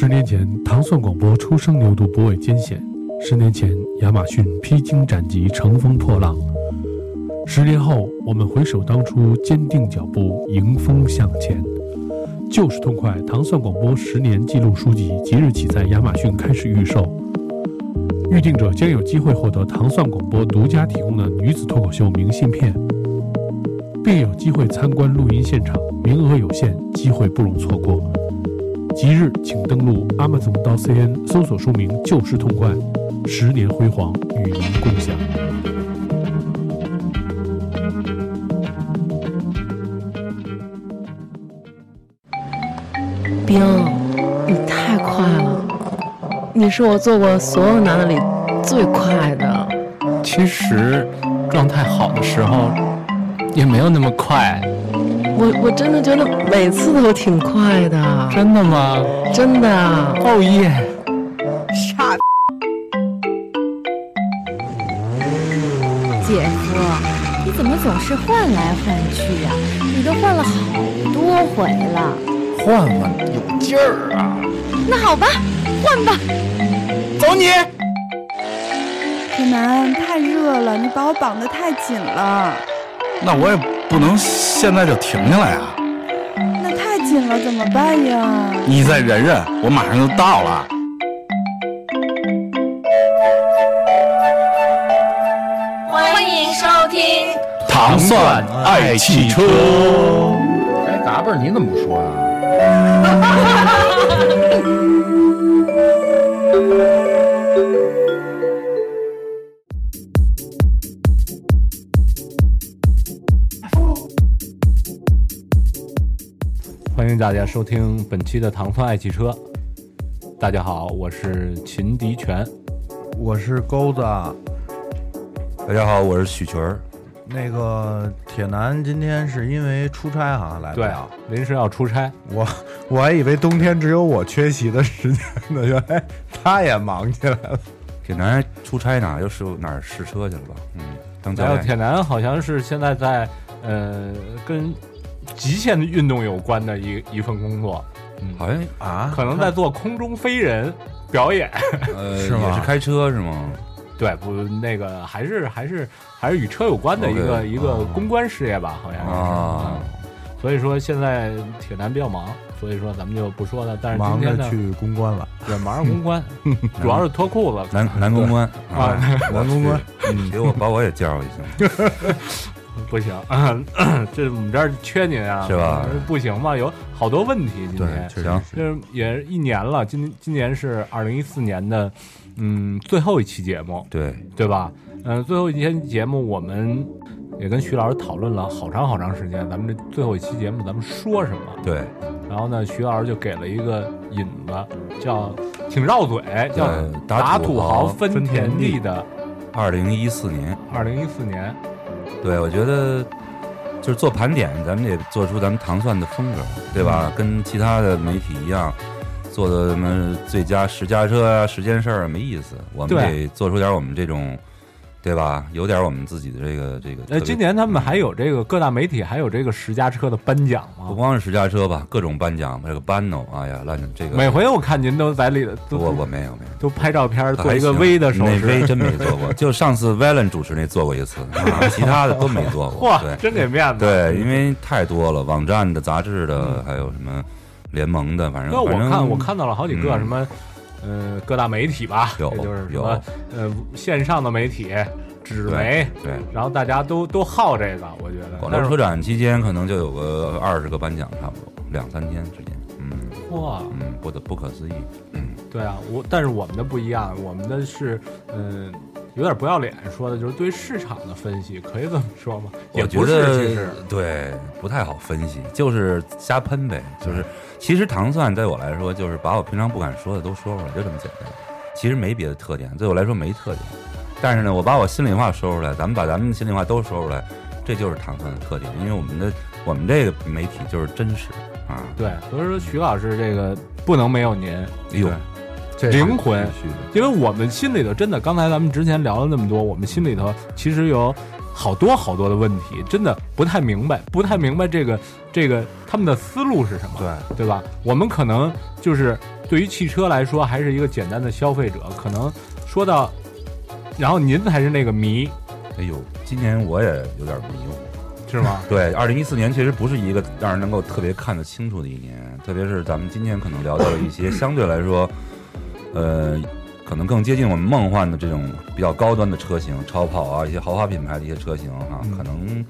十年前，糖蒜广播初生牛犊不畏艰险；十年前，亚马逊披荆斩棘，乘风破浪；十年后，我们回首当初，坚定脚步，迎风向前。就是痛快！糖蒜广播十年记录书籍即日起在亚马逊开始预售，预定者将有机会获得糖蒜广播独家提供的女子脱口秀明信片，并有机会参观录音现场，名额有限，机会不容错过。即日请登录 Amazon 到 CN 搜索书名“就是痛快”，十年辉煌与您共享。冰，你太快了，你是我做过所有男的里最快的。其实状态好的时候也没有那么快。我我真的觉得每次都挺快的。真的吗？真的。哦耶！傻。姐夫，你怎么总是换来换去呀？你都换了好多回了。换换有劲儿啊！那好吧，换吧。走你！铁男，太热了，你把我绑得太紧了。那我也不能现在就停下来啊。那太紧了，怎么办呀？你再忍忍，我马上就到了。欢迎收听《糖蒜爱汽车》。哎，嘎嘣，你怎么不说呀？迎大家收听本期的《糖蒜爱汽车》。大家好，我是秦迪全，我是钩子。大家好，我是许群儿。那个铁男今天是因为出差哈来不了，临时要出差。我我还以为冬天只有我缺席的时间呢，原来他也忙起来了。铁男出差呢，又是哪儿试车去了吧？嗯，当教。还有铁男好像是现在在呃跟极限的运动有关的一一份工作，嗯，好像啊，可能在做空中飞人表演，呃，是吗？是开车是吗？对，不，那个还是还是还是与车有关的一个一个公关事业吧，好像是。啊，所以说现在铁男比较忙，所以说咱们就不说了。但是今天呢，去公关了，对，忙着公关，主要是脱裤子。男男公关啊，男公关，给我把我也介绍一下。不行，这我们这儿缺您啊，是吧？不行嘛，有好多问题。今天行，就是也一年了，今今年是二零一四年的。嗯，最后一期节目，对对吧？嗯，最后一天节目，我们也跟徐老师讨论了好长好长时间。咱们这最后一期节目，咱们说什么？对。然后呢，徐老师就给了一个引子，叫挺绕嘴，叫打土豪分田地的二零一四年。二零一四年，对，我觉得就是做盘点，咱们得做出咱们糖蒜的风格，对吧？跟其他的媒体一样。做的什么最佳十佳车啊，十件事儿没意思，我们得做出点我们这种，对吧？有点我们自己的这个这个。呃，今年他们还有这个各大媒体还有这个十佳车的颁奖吗？不光是十佳车吧，各种颁奖，这个颁哦，哎呀，烂这个。每回我看您都在里头，我我没有没有，都拍照片做一个 V 的手势。那 V 真没做过，就上次 Valen 主持那做过一次，其他的都没做过。哇，真给面子。对，因为太多了，网站的、杂志的，还有什么。联盟的，反正那我看我看到了好几个什么，呃，各大媒体吧，有就是什么呃线上的媒体，纸媒，对，然后大家都都好这个，我觉得。广州车展期间可能就有个二十个颁奖，差不多两三天时间，嗯，哇，嗯，不得不可思议，嗯，对啊，我但是我们的不一样，我们的是嗯。有点不要脸，说的就是对市场的分析，可以这么说吗？我觉得对不太好分析，就是瞎喷呗。就是其实糖蒜对我来说，就是把我平常不敢说的都说出来，就这么简单。其实没别的特点，对我来说没特点。但是呢，我把我心里话说出来，咱们把咱们心里话都说出来，这就是糖蒜的特点。因为我们的我们这个媒体就是真实啊。对，所以说徐老师这个不能没有您。哎呦。灵魂，因为我们心里头真的，刚才咱们之前聊了那么多，我们心里头其实有好多好多的问题，真的不太明白，不太明白这个这个他们的思路是什么，对对吧？我们可能就是对于汽车来说，还是一个简单的消费者，可能说到，然后您才是那个迷，哎呦，今年我也有点迷糊。是吗？对，二零一四年其实不是一个让人能够特别看得清楚的一年，特别是咱们今天可能聊到了一些相对来说，呃，可能更接近我们梦幻的这种比较高端的车型，超跑啊，一些豪华品牌的一些车型啊，可能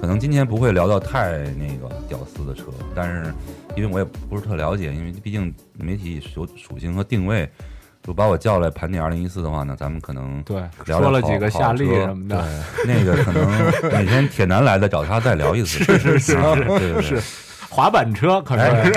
可能今天不会聊到太那个屌丝的车，但是因为我也不是特了解，因为毕竟媒体属属性和定位。就把我叫来盘点二零一四的话呢，咱们可能对聊说了几个夏利什么的，那个可能哪天铁男来了找他再聊一次，是是是是是，滑板车可能是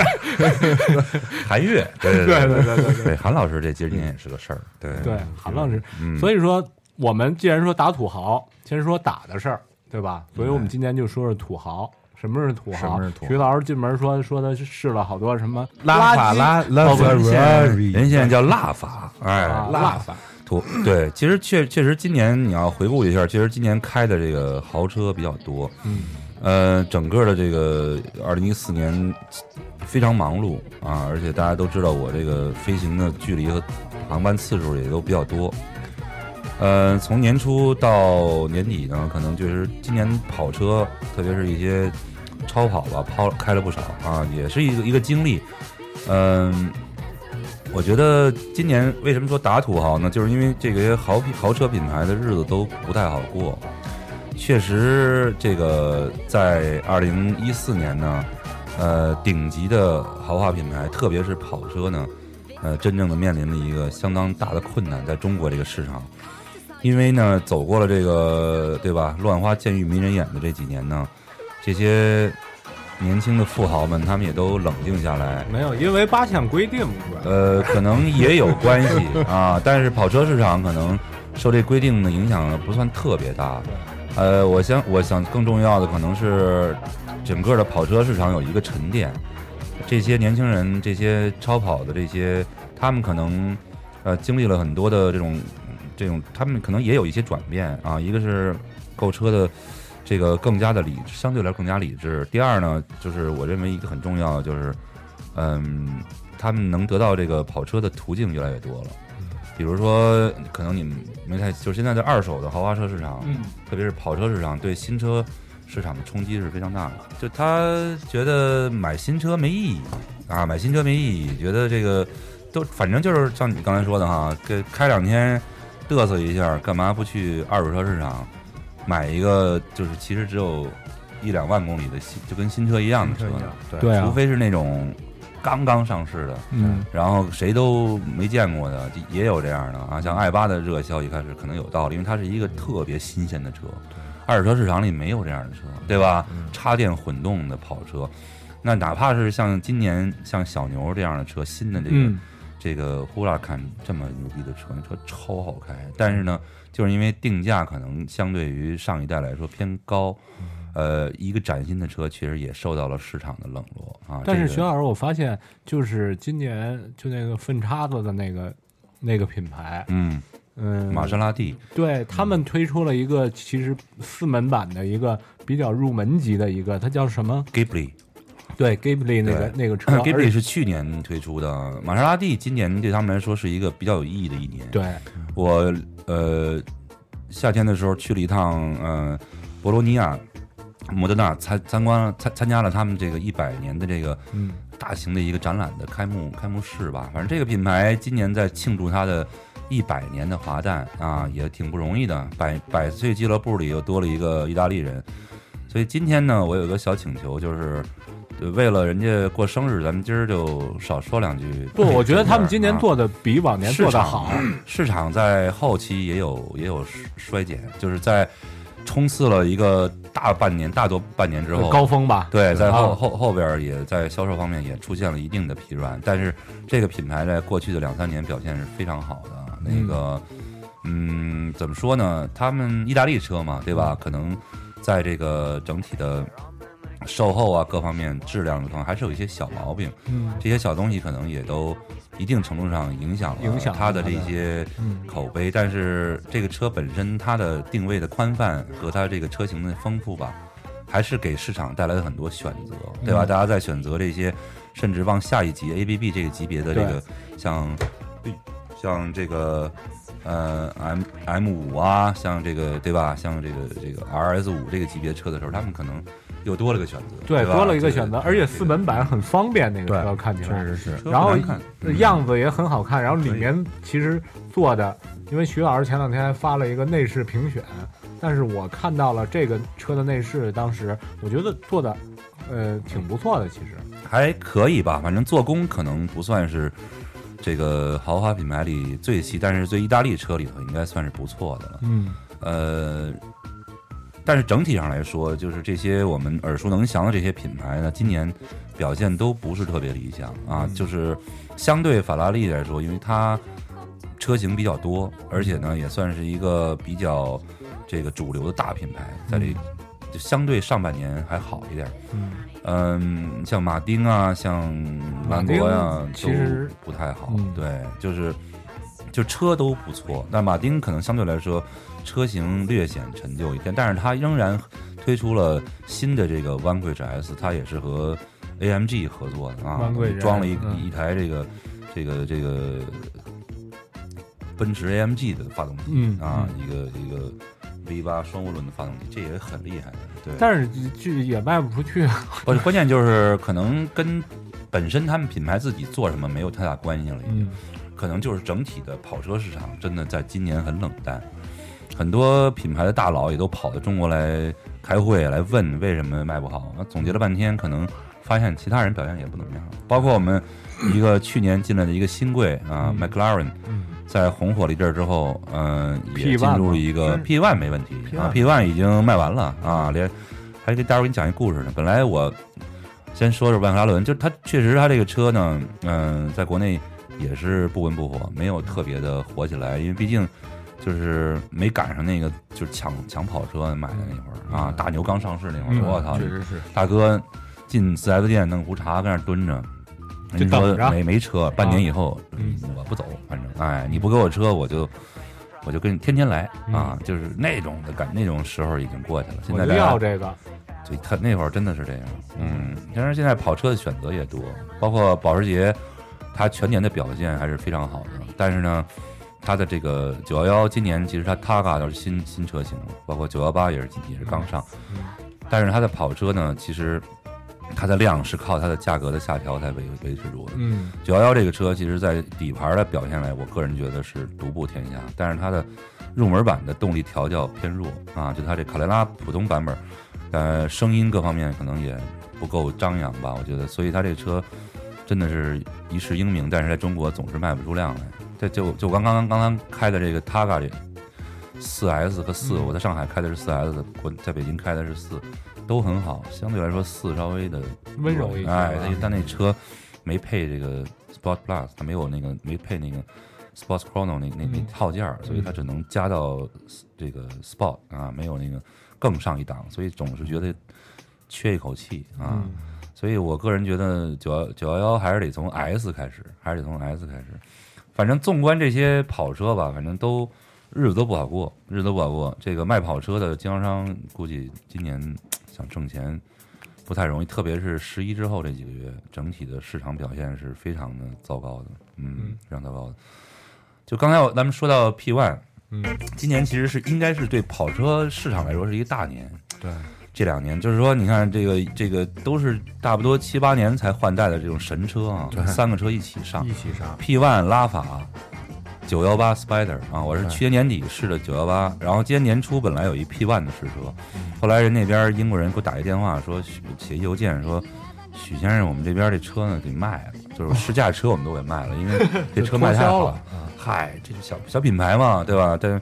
韩越，对对对对对对，韩老师这今年也是个事儿，对。对，韩老师，所以说我们既然说打土豪，先说打的事儿，对吧？所以我们今天就说说土豪。什么是土豪？徐老师进门说说他试了好多什么拉法拉拉法，人现在叫拉法，哎，拉法。土对，其实确确实今年你要回顾一下，其实今年开的这个豪车比较多，嗯，呃，整个的这个二零一四年非常忙碌啊，而且大家都知道我这个飞行的距离和航班次数也都比较多，呃，从年初到年底呢，可能就是今年跑车，特别是一些。超跑吧，抛开了不少啊，也是一个一个经历。嗯，我觉得今年为什么说打土豪呢？就是因为这个豪豪车品牌的日子都不太好过。确实，这个在二零一四年呢，呃，顶级的豪华品牌，特别是跑车呢，呃，真正的面临了一个相当大的困难，在中国这个市场。因为呢，走过了这个对吧，乱花渐欲迷人眼的这几年呢。这些年轻的富豪们，他们也都冷静下来。没有，因为八项规定。呃，可能也有关系啊。但是跑车市场可能受这规定的影响不算特别大。呃，我想，我想更重要的可能是整个的跑车市场有一个沉淀。这些年轻人，这些超跑的这些，他们可能呃经历了很多的这种这种，他们可能也有一些转变啊。一个是购车的。这个更加的理，相对来更加理智。第二呢，就是我认为一个很重要的就是，嗯，他们能得到这个跑车的途径越来越多了。比如说，可能你们没太，就是现在的二手的豪华车市场，特别是跑车市场，对新车市场的冲击是非常大的。就他觉得买新车没意义啊，买新车没意义，觉得这个都反正就是像你刚才说的哈，给开两天嘚瑟一下，干嘛不去二手车市场？买一个就是其实只有一两万公里的新，就跟新车一样的车呢，对，除非是那种刚刚上市的，嗯，然后谁都没见过的，也有这样的啊。像爱八的热销一开始可能有道理，因为它是一个特别新鲜的车，二手车市场里没有这样的车，对吧？插电混动的跑车，那哪怕是像今年像小牛这样的车，新的这个这个呼啦看这么牛逼的车，那车超好开，但是呢。就是因为定价可能相对于上一代来说偏高，呃，一个崭新的车其实也受到了市场的冷落啊。但是徐老师，我发现就是今年就那个粪叉子的那个那个品牌，嗯嗯，玛莎拉蒂，对他们推出了一个其实四门版的一个比较入门级的一个，它叫什么？Ghibli，对，Ghibli 那个那个车，Ghibli 是去年推出的，玛莎拉蒂今年对他们来说是一个比较有意义的一年。对我。呃，夏天的时候去了一趟，呃，博罗尼亚，摩德纳参参观参参加了他们这个一百年的这个大型的一个展览的开幕开幕式吧。反正这个品牌今年在庆祝它的一百年的华诞啊，也挺不容易的。百百岁俱乐部里又多了一个意大利人，所以今天呢，我有个小请求就是。为了人家过生日，咱们今儿就少说两句。不，我觉得他们今年做的比往年做的好。市场在后期也有也有衰减，就是在冲刺了一个大半年、大多半年之后高峰吧。对，在后后后边也在销售方面也出现了一定的疲软，但是这个品牌在过去的两三年表现是非常好的。那个，嗯，怎么说呢？他们意大利车嘛，对吧？可能在这个整体的。售后啊各方面质量可能还是有一些小毛病。嗯，这些小东西可能也都一定程度上影响了它的这些口碑。但是这个车本身它的定位的宽泛和它这个车型的丰富吧，还是给市场带来了很多选择，对吧？大家在选择这些，甚至往下一级 A B B 这个级别的这个像像这个。呃，M M 五啊，像这个对吧？像这个这个 R S 五这个级别车的时候，他们可能又多了个选择，对，多了一个选择，而且四门版很方便，那个车看起来确实是，然后样子也很好看，然后里面其实做的，因为徐老师前两天发了一个内饰评选，但是我看到了这个车的内饰，当时我觉得做的呃挺不错的，其实还可以吧，反正做工可能不算是。这个豪华品牌里最细，但是最意大利车里头应该算是不错的了。嗯，呃，但是整体上来说，就是这些我们耳熟能详的这些品牌呢，今年表现都不是特别理想啊。就是相对法拉利来说，因为它车型比较多，而且呢也算是一个比较这个主流的大品牌，在这就相对上半年还好一点。嗯。嗯，像马丁啊，像兰博呀，其实不太好。对，就是就车都不错，但马丁可能相对来说车型略显陈旧一点，但是它仍然推出了新的这个 Vanquish S，它也是和 AMG 合作的啊，装了一一台这个这个这个奔驰 AMG 的发动机啊，一个一个。V 八双涡轮的发动机，这也很厉害的，对。但是这也卖不出去。关关键就是可能跟本身他们品牌自己做什么没有太大关系了，嗯。可能就是整体的跑车市场真的在今年很冷淡，很多品牌的大佬也都跑到中国来开会来问为什么卖不好。那总结了半天，可能发现其他人表现也不怎么样，包括我们一个去年进来的一个新贵啊，McLaren。在红火了一阵之后，嗯，也进入了一个 P One 没问题啊，P One 已经卖完了啊，连还给待会儿给你讲一故事呢。本来我先说说万克拉伦，就是它确实它这个车呢，嗯，在国内也是不温不火，没有特别的火起来，因为毕竟就是没赶上那个就是抢抢跑车买的那会儿啊，大牛刚上市那会儿，我操，确实是大哥进四 S 店弄壶茶在那蹲着。你说没没车，半年以后我不走，反正哎，你不给我车，我就我就跟你天天来啊，就是那种的感，那种时候已经过去了。现在要这个，对他那会儿真的是这样。嗯，但是现在跑车的选择也多，包括保时捷，它全年的表现还是非常好的。但是呢，它的这个九幺幺今年其实它 Targa 都是新新车型，包括九幺八也是也是刚上，但是它的跑车呢，其实。它的量是靠它的价格的下调才维维持住的。嗯，九幺幺这个车，其实在底盘的表现来，我个人觉得是独步天下。但是它的入门版的动力调教偏弱啊，就它这卡雷拉普通版本，呃，声音各方面可能也不够张扬吧，我觉得。所以它这个车真的是一世英名，但是在中国总是卖不出量来。这就就刚刚刚刚开的这个 Targa 这四 S 和四，我在上海开的是四 S，我在北京开的是四。都很好，相对来说四稍微的温柔一点。哎，但那车没配这个 Sport Plus，它没有那个没配那个 Sports Chrono 那那那套件所以它只能加到这个 Sport 啊，没有那个更上一档，所以总是觉得缺一口气啊。所以我个人觉得九幺九幺幺还是得从 S 开始，还是得从 S 开始。反正纵观这些跑车吧，反正都日子都不好过，日子都不好过。这个卖跑车的经销商估计今年。想挣钱不太容易，特别是十一之后这几个月，整体的市场表现是非常的糟糕的，嗯，非常糟糕的。就刚才咱们说到 P One，嗯，今年其实是应该是对跑车市场来说是一个大年，对，这两年就是说，你看这个这个都是差不多七八年才换代的这种神车啊，三个车一起上，一起上。P One 拉法。九幺八 Spider 啊，我是去年年底试的九幺八，然后今年年初本来有一 P One 的试车，后来人那边英国人给我打一电话说写邮件说，许先生，我们这边这车呢给卖了，就是试驾车我们都给卖了，因为 这车卖太好了。嗨，这是小小品牌嘛，对吧？但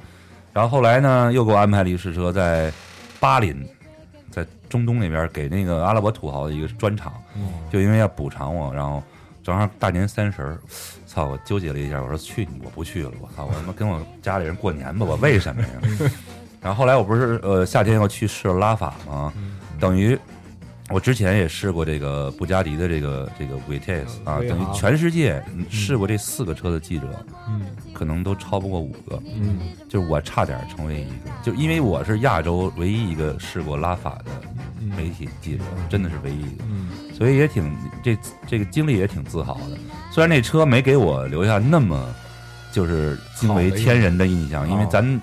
然后后来呢，又给我安排了一个试车在巴林，在中东那边给那个阿拉伯土豪的一个专场，就因为要补偿我，然后正好大年三十儿。操！我纠结了一下，我说去，我不去了。我操！我他妈跟我家里人过年吧！我 为什么呀？然后后来我不是呃夏天要去试拉法吗？等于我之前也试过这个布加迪的这个这个 VTS 啊，等于全世界嗯。试过这四个车的记者，嗯。可能都超不过五个。嗯。就是我差点成为一个，就因为我是亚洲唯一一个试过拉法的媒体记者，真的是唯一一个，嗯。所以也挺这这个经历也挺自豪的。虽然那车没给我留下那么就是惊为天人的印象，因为咱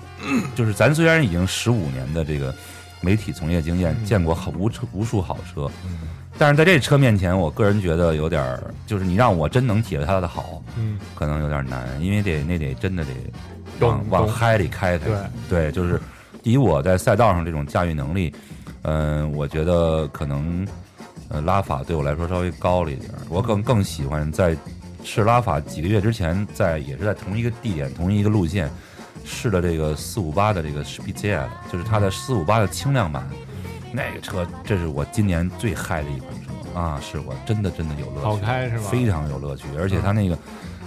就是咱虽然已经十五年的这个媒体从业经验，见过好无车无数好车，但是在这车面前，我个人觉得有点儿，就是你让我真能体会它的好，嗯，可能有点难，因为得那得真的得往往嗨里开开。对，就是以我在赛道上这种驾驭能力，嗯、我觉得可能呃拉法对我来说稍微高了一点儿，我更更喜欢在试拉法几个月之前，在也是在同一个地点、同一个路线试的这个四五八的这个 s p i z 就是它的四五八的轻量版。那个车，这是我今年最嗨的一款车啊！是我真的真的有乐趣，好开是吧非常有乐趣，而且它那个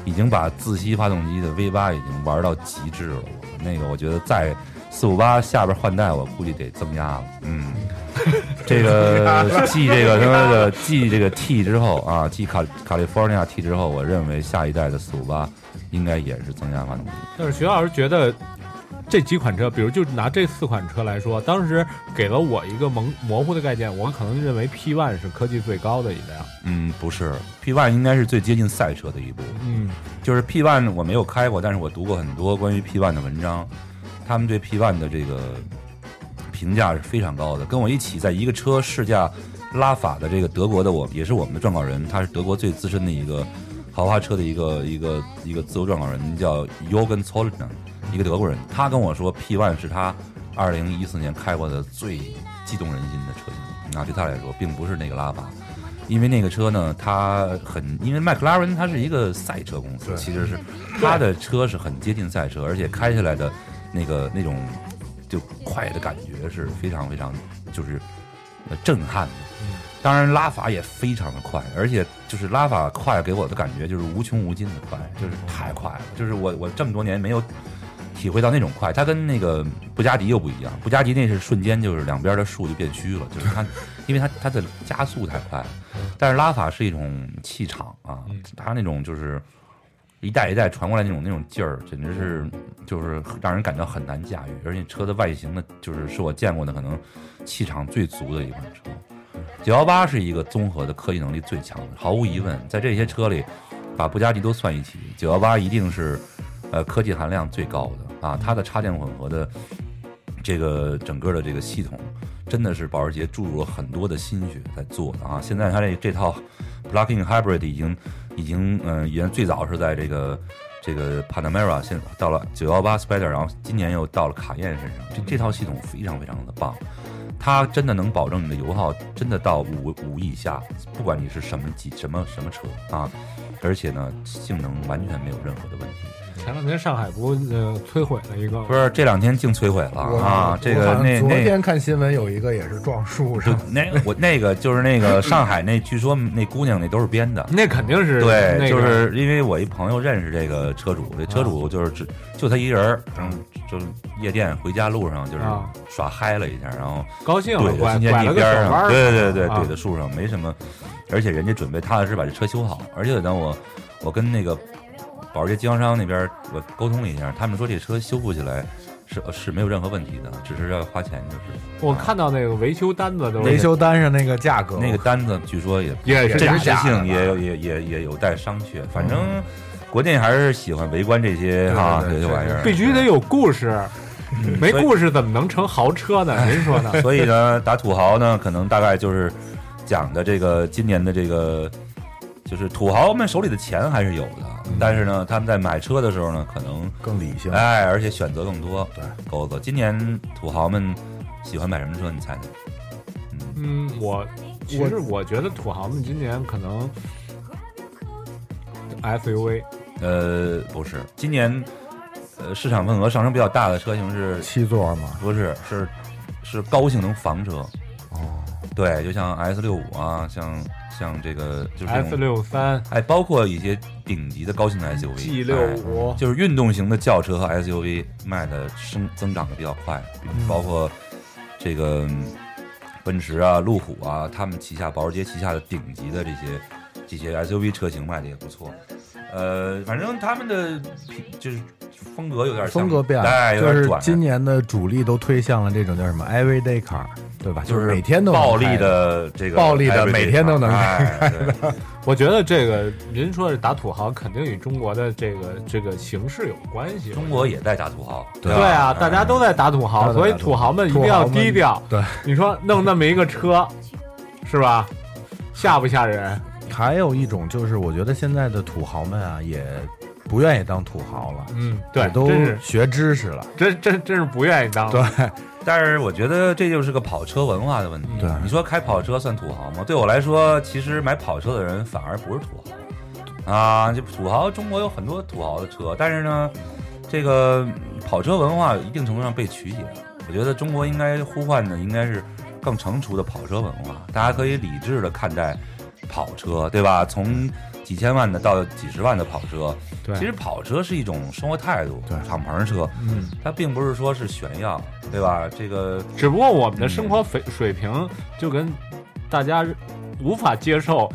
已经把自吸发动机的 V 八已经玩到极致了。我那个我觉得在四五八下边换代，我估计得增压了。嗯，这个继这个什么的继这个 T 之后啊，继卡卡利福尼亚 T 之后，我认为下一代的四五八应该也是增加发动机。但是徐老师觉得这几款车，比如就拿这四款车来说，当时给了我一个蒙模糊的概念，我可能认为 P One 是科技最高的一辆。嗯，不是，P One 应该是最接近赛车的一部。嗯，就是 P One 我没有开过，但是我读过很多关于 P One 的文章，他们对 P One 的这个评价是非常高的。跟我一起在一个车试驾拉法的这个德国的我，也是我们的撰稿人，他是德国最资深的一个豪华车的一个一个一个自由撰稿人，叫 Jorgen Zollner，一个德国人。他跟我说 P One 是他二零一四年开过的最激动人心的车型。那对他来说，并不是那个拉法。因为那个车呢，它很，因为麦克拉伦它是一个赛车公司，其实是它的车是很接近赛车，而且开下来的那个那种就快的感觉是非常非常就是呃震撼的。当然拉法也非常的快，而且就是拉法快给我的感觉就是无穷无尽的快，就是太快了，就是我我这么多年没有体会到那种快，它跟那个布加迪又不一样，布加迪那是瞬间就是两边的树就变虚了，就是它，因为它它的加速太快了，但是拉法是一种气场啊，它那种就是一代一代传过来那种那种劲儿，简直是就是让人感到很难驾驭，而且车的外形呢，就是是我见过的可能气场最足的一款车。九幺八是一个综合的科技能力最强的，毫无疑问，在这些车里，把布加迪都算一起，九幺八一定是呃科技含量最高的啊，它的插电混合的这个整个的这个系统，真的是保时捷注入了很多的心血在做的啊。现在它这这套 plug-in hybrid 已经已经嗯、呃，原最早是在这个这个 Panamera，现到了九幺八 Spider，然后今年又到了卡宴身上，这这套系统非常非常的棒。它真的能保证你的油耗真的到五五以下，不管你是什么几什么什么车啊，而且呢，性能完全没有任何的问题。前两天上海不呃摧毁了一个，不是这两天净摧毁了啊！这个那昨那天看新闻有一个也是撞树上，那我那个就是那个上海那，据说那姑娘那都是编的，那肯定是对，那个就是因为我一朋友认识这个车主，这车主就是只就他一人儿，然后就夜店回家路上就是啊耍嗨了一下，然后高兴了怼拐着新天地拐了个边儿对对对，啊怼在树上没什么，而且人家准备踏踏实实把这车修好，而且呢，我我跟那个保时捷经销商那边我沟通了一下，他们说这车修复起来是是没有任何问题的，只是要花钱就是。我看到那个维修单子都是维修单上那个价格，那个单子据说也也是真实性也有也也也有待商榷，反正国内还是喜欢围观这些哈这些玩意儿，必须得有故事，没故事怎么能成豪车呢？您说呢？所以呢，打土豪呢，可能大概就是讲的这个今年的这个，就是土豪们手里的钱还是有的，但是呢，他们在买车的时候呢，可能更理性。哎，而且选择更多。对，狗子，今年土豪们喜欢买什么车？你猜猜？嗯，我其实我觉得土豪们今年可能 SUV 呃，不是，今年呃市场份额上升比较大的车型是七座吗？不是，是是高性能房车。哦，对，就像 S 六五啊，像像这个就是 S 六三。哎，包括一些顶级的高性能 SUV G 六五。哎就是运动型的轿车和 SUV 卖的升增长的比较快，嗯。包括这个嗯奔驰啊、路虎啊，他们旗下保时捷旗下的顶级的这些这些 SUV 车型卖的也不错。呃，反正他们的品就是风格有点像风格变哎，了，就是今年的主力都推向了这种叫什么 everyday car，对吧？就是每天都能暴力的这个暴力的每天都能哎开对 我觉得这个您说是打土豪，肯定与中国的这个这个形势有关系。中国也在打土豪，对啊，大家都在打土豪，所以土土豪们一定要低调。对，你说弄那么一个车，是吧？吓不吓人？还有一种就是，我觉得现在的土豪们啊，也不愿意当土豪了，嗯，对，都学知识了。真真真是不愿意当。对，但是我觉得这就是个跑车文化的问题。对你说开跑车算土豪吗？对我来说，其实买跑车的人反而不是土豪啊。这土豪，中国有很多土豪的车，但是呢，这个跑车文化一定程度上被曲解了。我觉得中国应该呼唤的应该是更成熟的跑车文化，大家可以理智的看待跑车，对吧？从几千万的到几十万的跑车，对。其实跑车是一种生活态度，对。敞篷车，嗯，它并不是说是炫耀，对吧？这个只不过我们的生活水水平就跟大家无法接受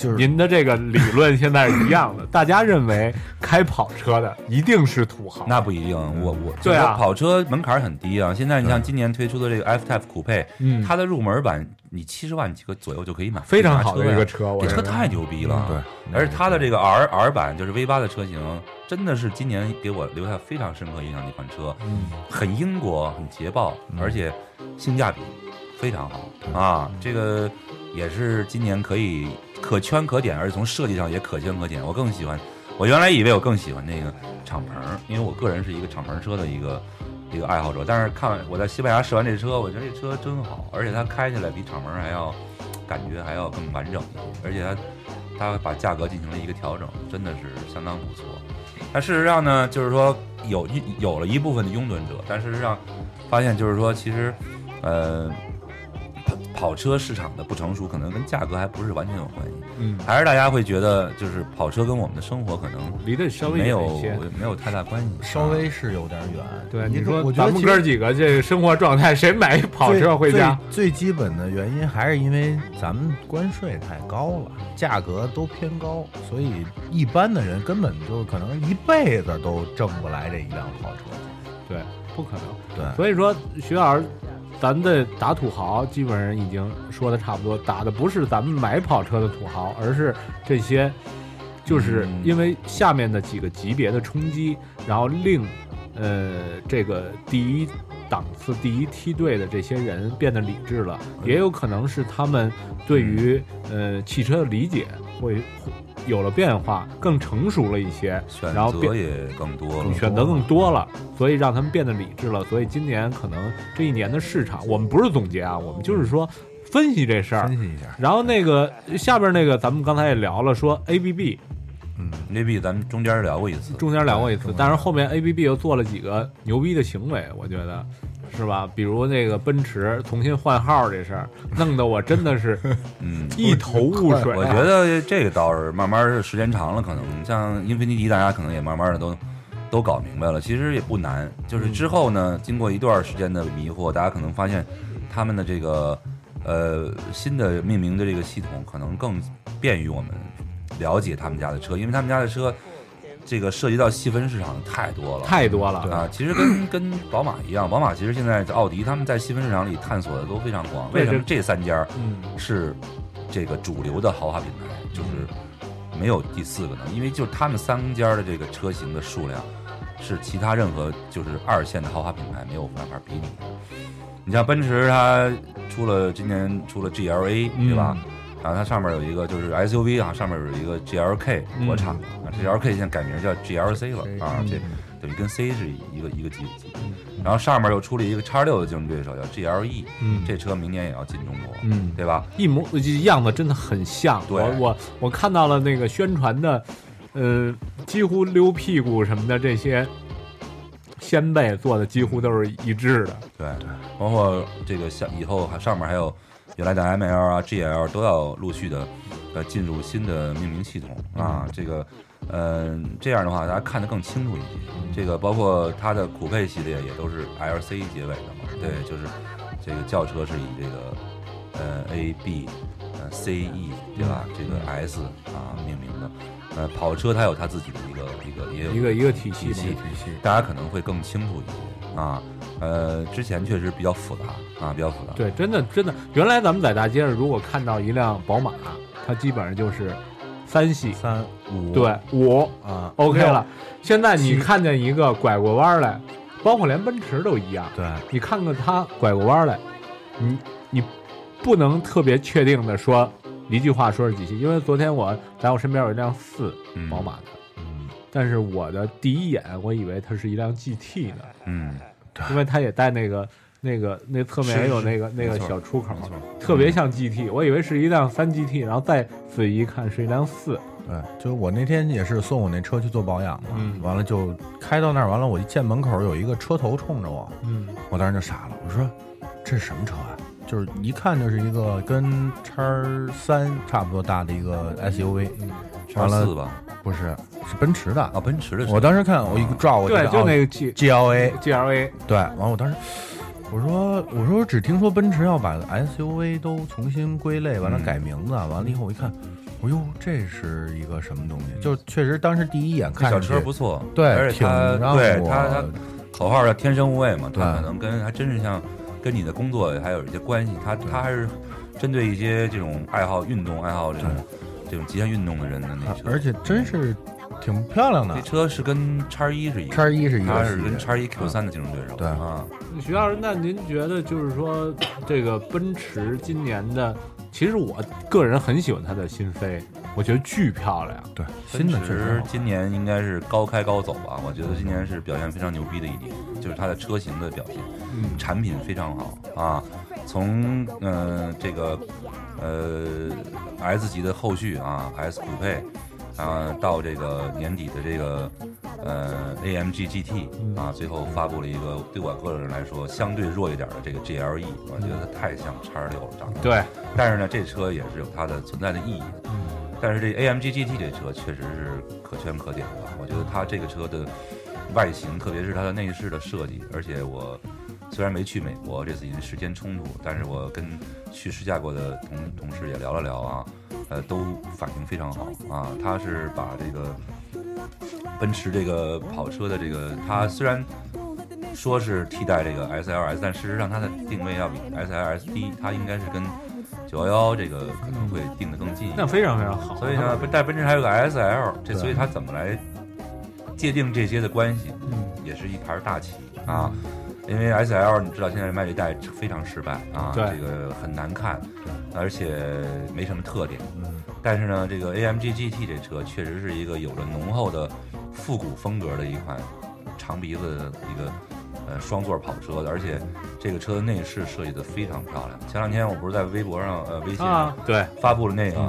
就是您的这个理论现在是一样的。大家认为开跑车的一定是土豪，那不一定，我我对啊。就是跑车门槛很低啊。现在你像今年推出的这个 F Type 酷配，嗯。它的入门版你七十万几个左右就可以买，非常好的一个车，这车太牛逼了。嗯对，而且它的这个 R R 版就是 V 八的车型，真的是今年给我留下非常深刻印象的一款车，嗯。很英国，很捷豹，而且性价比非常好。啊。这个也是今年可以可圈可点，而且从设计上也可圈可点。我更喜欢，我原来以为我更喜欢那个敞篷，因为我个人是一个敞篷车的一个一个爱好者。但是看我在西班牙试完这车，我觉得这车真好，而且它开起来比敞篷还要感觉还要更完整一些，而且它它把价格进行了一个调整，真的是相当不错。但事实上呢，就是说有有了一部分的拥趸者，但事实上发现就是说，其实呃跑跑车市场的不成熟，可能跟价格还不是完全有关系。嗯，还是大家会觉得，就是跑车跟我们的生活可能离得稍微没有远一些。没有太大关系，稍微是有点远。对，你你说我觉得咱们哥几个这个生活状态，谁买一跑车回家？最最基本的原因还是因为咱们关税太高了，价格都偏高，所以一般的人根本就可能一辈子都挣不来这一辆跑车。对，不可能。对，所以说，徐老师，咱的打土豪基本上已经说的差不多，打的不是咱们买跑车的土豪，而是这些，就是嗯。因为下面的几个级别的冲击，然后令呃这个第一档次、第一梯队的这些人变得理智了，也有可能是他们对于呃汽车的理解会会有了变化，更成熟了一些，选然后变择也更多了。选择更多了，所以让他们变得理智了。所以今年可能这一年的市场，我们不是总结啊，我们就是说分析这事儿分。析一下，然后那个下边那个，咱们刚才也聊了，说 A B B 嗯，，A B 咱们中间聊过一次，中间聊过一次，但是后面 A B B 又做了几个牛逼的行为，我觉得是吧？比如那个奔驰重新换号这事儿，弄得我真的是 嗯，一头雾水。啊我觉得这个倒是慢慢是时间长了，可能像英菲尼迪，大家可能也慢慢的都都搞明白了，其实也不难。就是之后呢，经过一段时间的迷惑，大家可能发现他们的这个呃新的命名的这个系统，可能更便于我们了解他们家的车，因为他们家的车这个涉及到细分市场的太多了，太多了，啊，其实跟跟宝马一样，宝马其实现在在奥迪他们在细分市场里探索的都非常广。为什么这三家嗯，是这个主流的豪华品牌，就是没有第四个呢？因为就是他们三家的这个车型的数量是其他任何就是二线的豪华品牌没有办法比拟的。你像奔驰，它出了今年出了 GLA，对吧？然后它上面有一个就是 SUV 啊，上面有一个 GLK 嗯国产的、啊，GLK 现在改名叫 GLC 了啊，嗯这等于跟 C 是一个一个级级。然后上面又出了一个叉六的竞争对手叫 GLE，嗯这车明年也要进中国，嗯，对吧？一模样子真的很像。对我我我看到了那个宣传的，呃，几乎溜屁股什么的这些先辈做的几乎都是一致的。对，包括这个像以后还上面还有原来的 ML 啊、GL 都要陆续的呃进入新的命名系统啊，这个。嗯、这样的话大家看得更清楚一些。这个包括它的酷配系列也都是 LC 结尾的嘛，对，就是这个轿车是以这个呃 A B 呃 C E 对吧？这个 S 啊命名的。呃，跑车它有它自己的一个一个也有一个一个体系体系，大家可能会更清楚一些啊。呃，之前确实比较复杂啊，比较复杂。对，真的真的，原来咱们在大街上如果看到一辆宝马，它基本上就是三系三五对五啊，OK 了。现在你看见一个拐过弯来，包括连奔驰都一样，对，你看看它拐过弯来，你你不能特别确定的说。一句话说是几系，因为昨天我在我身边有一辆四宝马的，嗯，但是我的第一眼我以为它是一辆 GT 呢，嗯，因为它也带那个那个那侧面也有那个那个小出口，特别像 GT，我以为是一辆三 GT，然后再仔细一看是一辆四，对，就我那天也是送我那车去做保养嘛，完了就开到那儿，完了我一见门口有一个车头冲着我，嗯，我当时就傻了，我说这是什么车啊？就是一看就是一个跟叉三差不多大的一个 SUV，叉四吧？不是，是奔驰的啊，奔驰的。我当时看我一个抓我，对，就那个 G GLA GLA，对，完我当时我说我说只听说奔驰要把 SUV 都重新归类，完了改名字，完了以后我一看，哎呦，这是一个什么东西？就确实当时第一眼看小车不错，对，而且它对它它口号叫天生无畏嘛，它可能跟还真是像。跟你的工作还有一些关系，它它还是针对一些这种爱好运动、爱好这种这种极限运动的人的那车，而且真是挺漂亮的。这车是跟叉一是一，叉一是一，它是跟叉一 Q 三的竞争对手。对啊，徐老师，那您觉得就是说，这个奔驰今年的，其实我个人很喜欢它的新飞，我觉得巨漂亮。对，新的确实今年应该是高开高走吧？我觉得今年是表现非常牛逼的一年，就是它的车型的表现。产品非常好啊，从嗯这个呃 S 级的后续啊 S 酷配啊到这个年底的这个呃 AMG GT 啊，最后发布了一个对我个人来说相对弱一点的这个 GLE，我觉得它太像叉六了长得。对，但是呢这车也是有它的存在的意义。嗯，但是这 AMG GT 这车确实是可圈可点的，我觉得它这个车的外形，特别是它的内饰的设计，而且我。虽然没去美国，这次因为时间冲突，但是我跟去试驾过的同同事也聊了聊啊，呃，都反应非常好啊。他是把这个奔驰这个跑车的这个，它虽然说是替代这个 SLS，但事实上它的定位要比 SLS 低，它应该是跟九幺幺这个可能会定的更近。那非常非常好。所以呢，但奔驰还有个 SL，这所以它怎么来界定这些的关系？嗯，也是一盘大棋啊。因为 S L 你知道现在卖这代非常失败啊，这个很难看，而且没什么特点。但是呢，这个 A M G G T 这车确实是一个有着浓厚的复古风格的一款长鼻子的一个呃双座跑车，而且这个车的内饰设计的非常漂亮。前两天我不是在微博上呃微信上对发布了那个，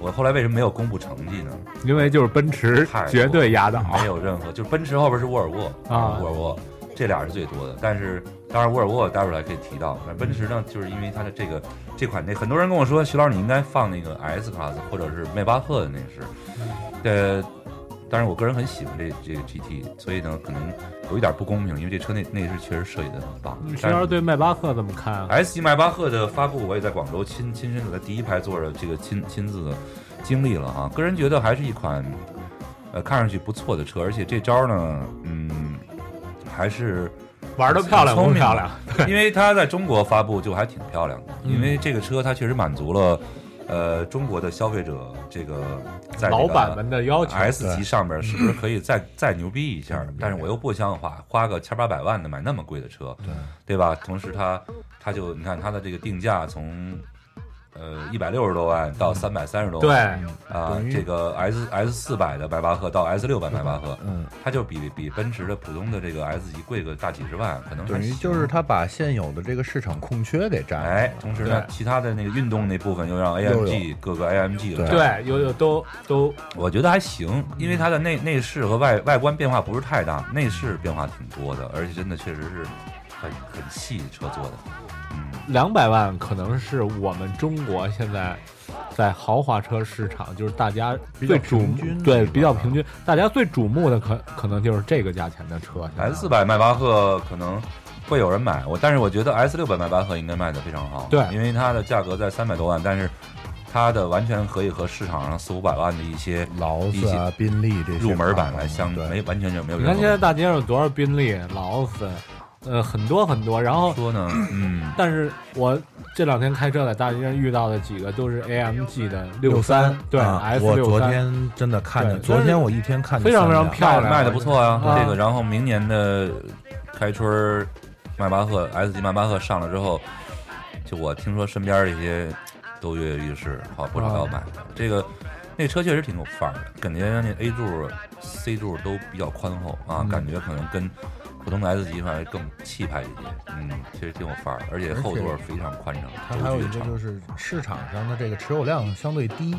我后来为什么没有公布成绩呢？因为就是奔驰绝对压倒，没有任何，就是奔驰后边是沃尔沃啊，沃尔沃。这俩是最多的，但是当然沃尔沃待会儿还可以提到。那奔驰呢，就是因为它的这个这款那很多人跟我说，徐老师你应该放那个 S Class 或者是迈巴赫的内饰。呃，但是我个人很喜欢这这个 GT，所以呢可能有一点不公平，因为这车内内饰确实设计的很棒。徐老师对迈巴赫怎么看？S 级迈巴赫的发布，我也在广州亲亲身在第一排坐着，这个亲亲自经历了啊。个人觉得还是一款呃看上去不错的车，而且这招呢，嗯。还是玩的漂亮，聪明漂亮，因为它在中国发布就还挺漂亮的。因为这个车它确实满足了，呃，中国的消费者这个在老板们的要求。S 级上面是不是可以再 再牛逼一下？但是我又不想花花个千八百万的买那么贵的车，对对吧？同时它它就你看它的这个定价从。呃，一百六十多万到三百三十多万，对啊，这个 S S 四百的迈巴赫到 S 六百迈巴赫，嗯，它就比比奔驰的普通的这个 S 级贵个大几十万，可能等于就是它把现有的这个市场空缺给占，哎，同时呢，其他的那个运动那部分又让 AMG 各个 AMG 了，对，有有都都，我觉得还行，因为它的内内饰和外外观变化不是太大，内饰变化挺多的，而且真的确实是很很细车做的。两百万可能是我们中国现在在豪华车市场，就是大家最瞩对比较平均，大家最瞩目的可可能就是这个价钱的车。S 四百迈巴赫可能会有人买我，但是我觉得 S 六百迈巴赫应该卖的非常好，对因为它的价格在三百多万，但是它的完全可以和市场上四五百万的一些劳斯啊、宾利这些入门版来相对没完全就没有你。看现在大街上有多少宾利、劳斯，呃，很多很多。然后，说呢，嗯，但是我这两天开车在大街上遇到的几个都是 AMG 的六三，对我昨，天真的看见，昨天我一天看见非常非常漂亮卖的不错啊，啊这个。然后明年的开春迈巴赫 S 级迈巴赫上了之后，就我听说身边这些都跃跃欲试，好不少要买的。这个那车确实挺有范儿的，感觉那 A 柱、C 柱都比较宽厚啊，嗯感觉可能跟普通的 S 级反而更气派一些。嗯，其实挺有范儿，而且后座非常宽敞，它还有一个就是市场上的这个持有量相对低，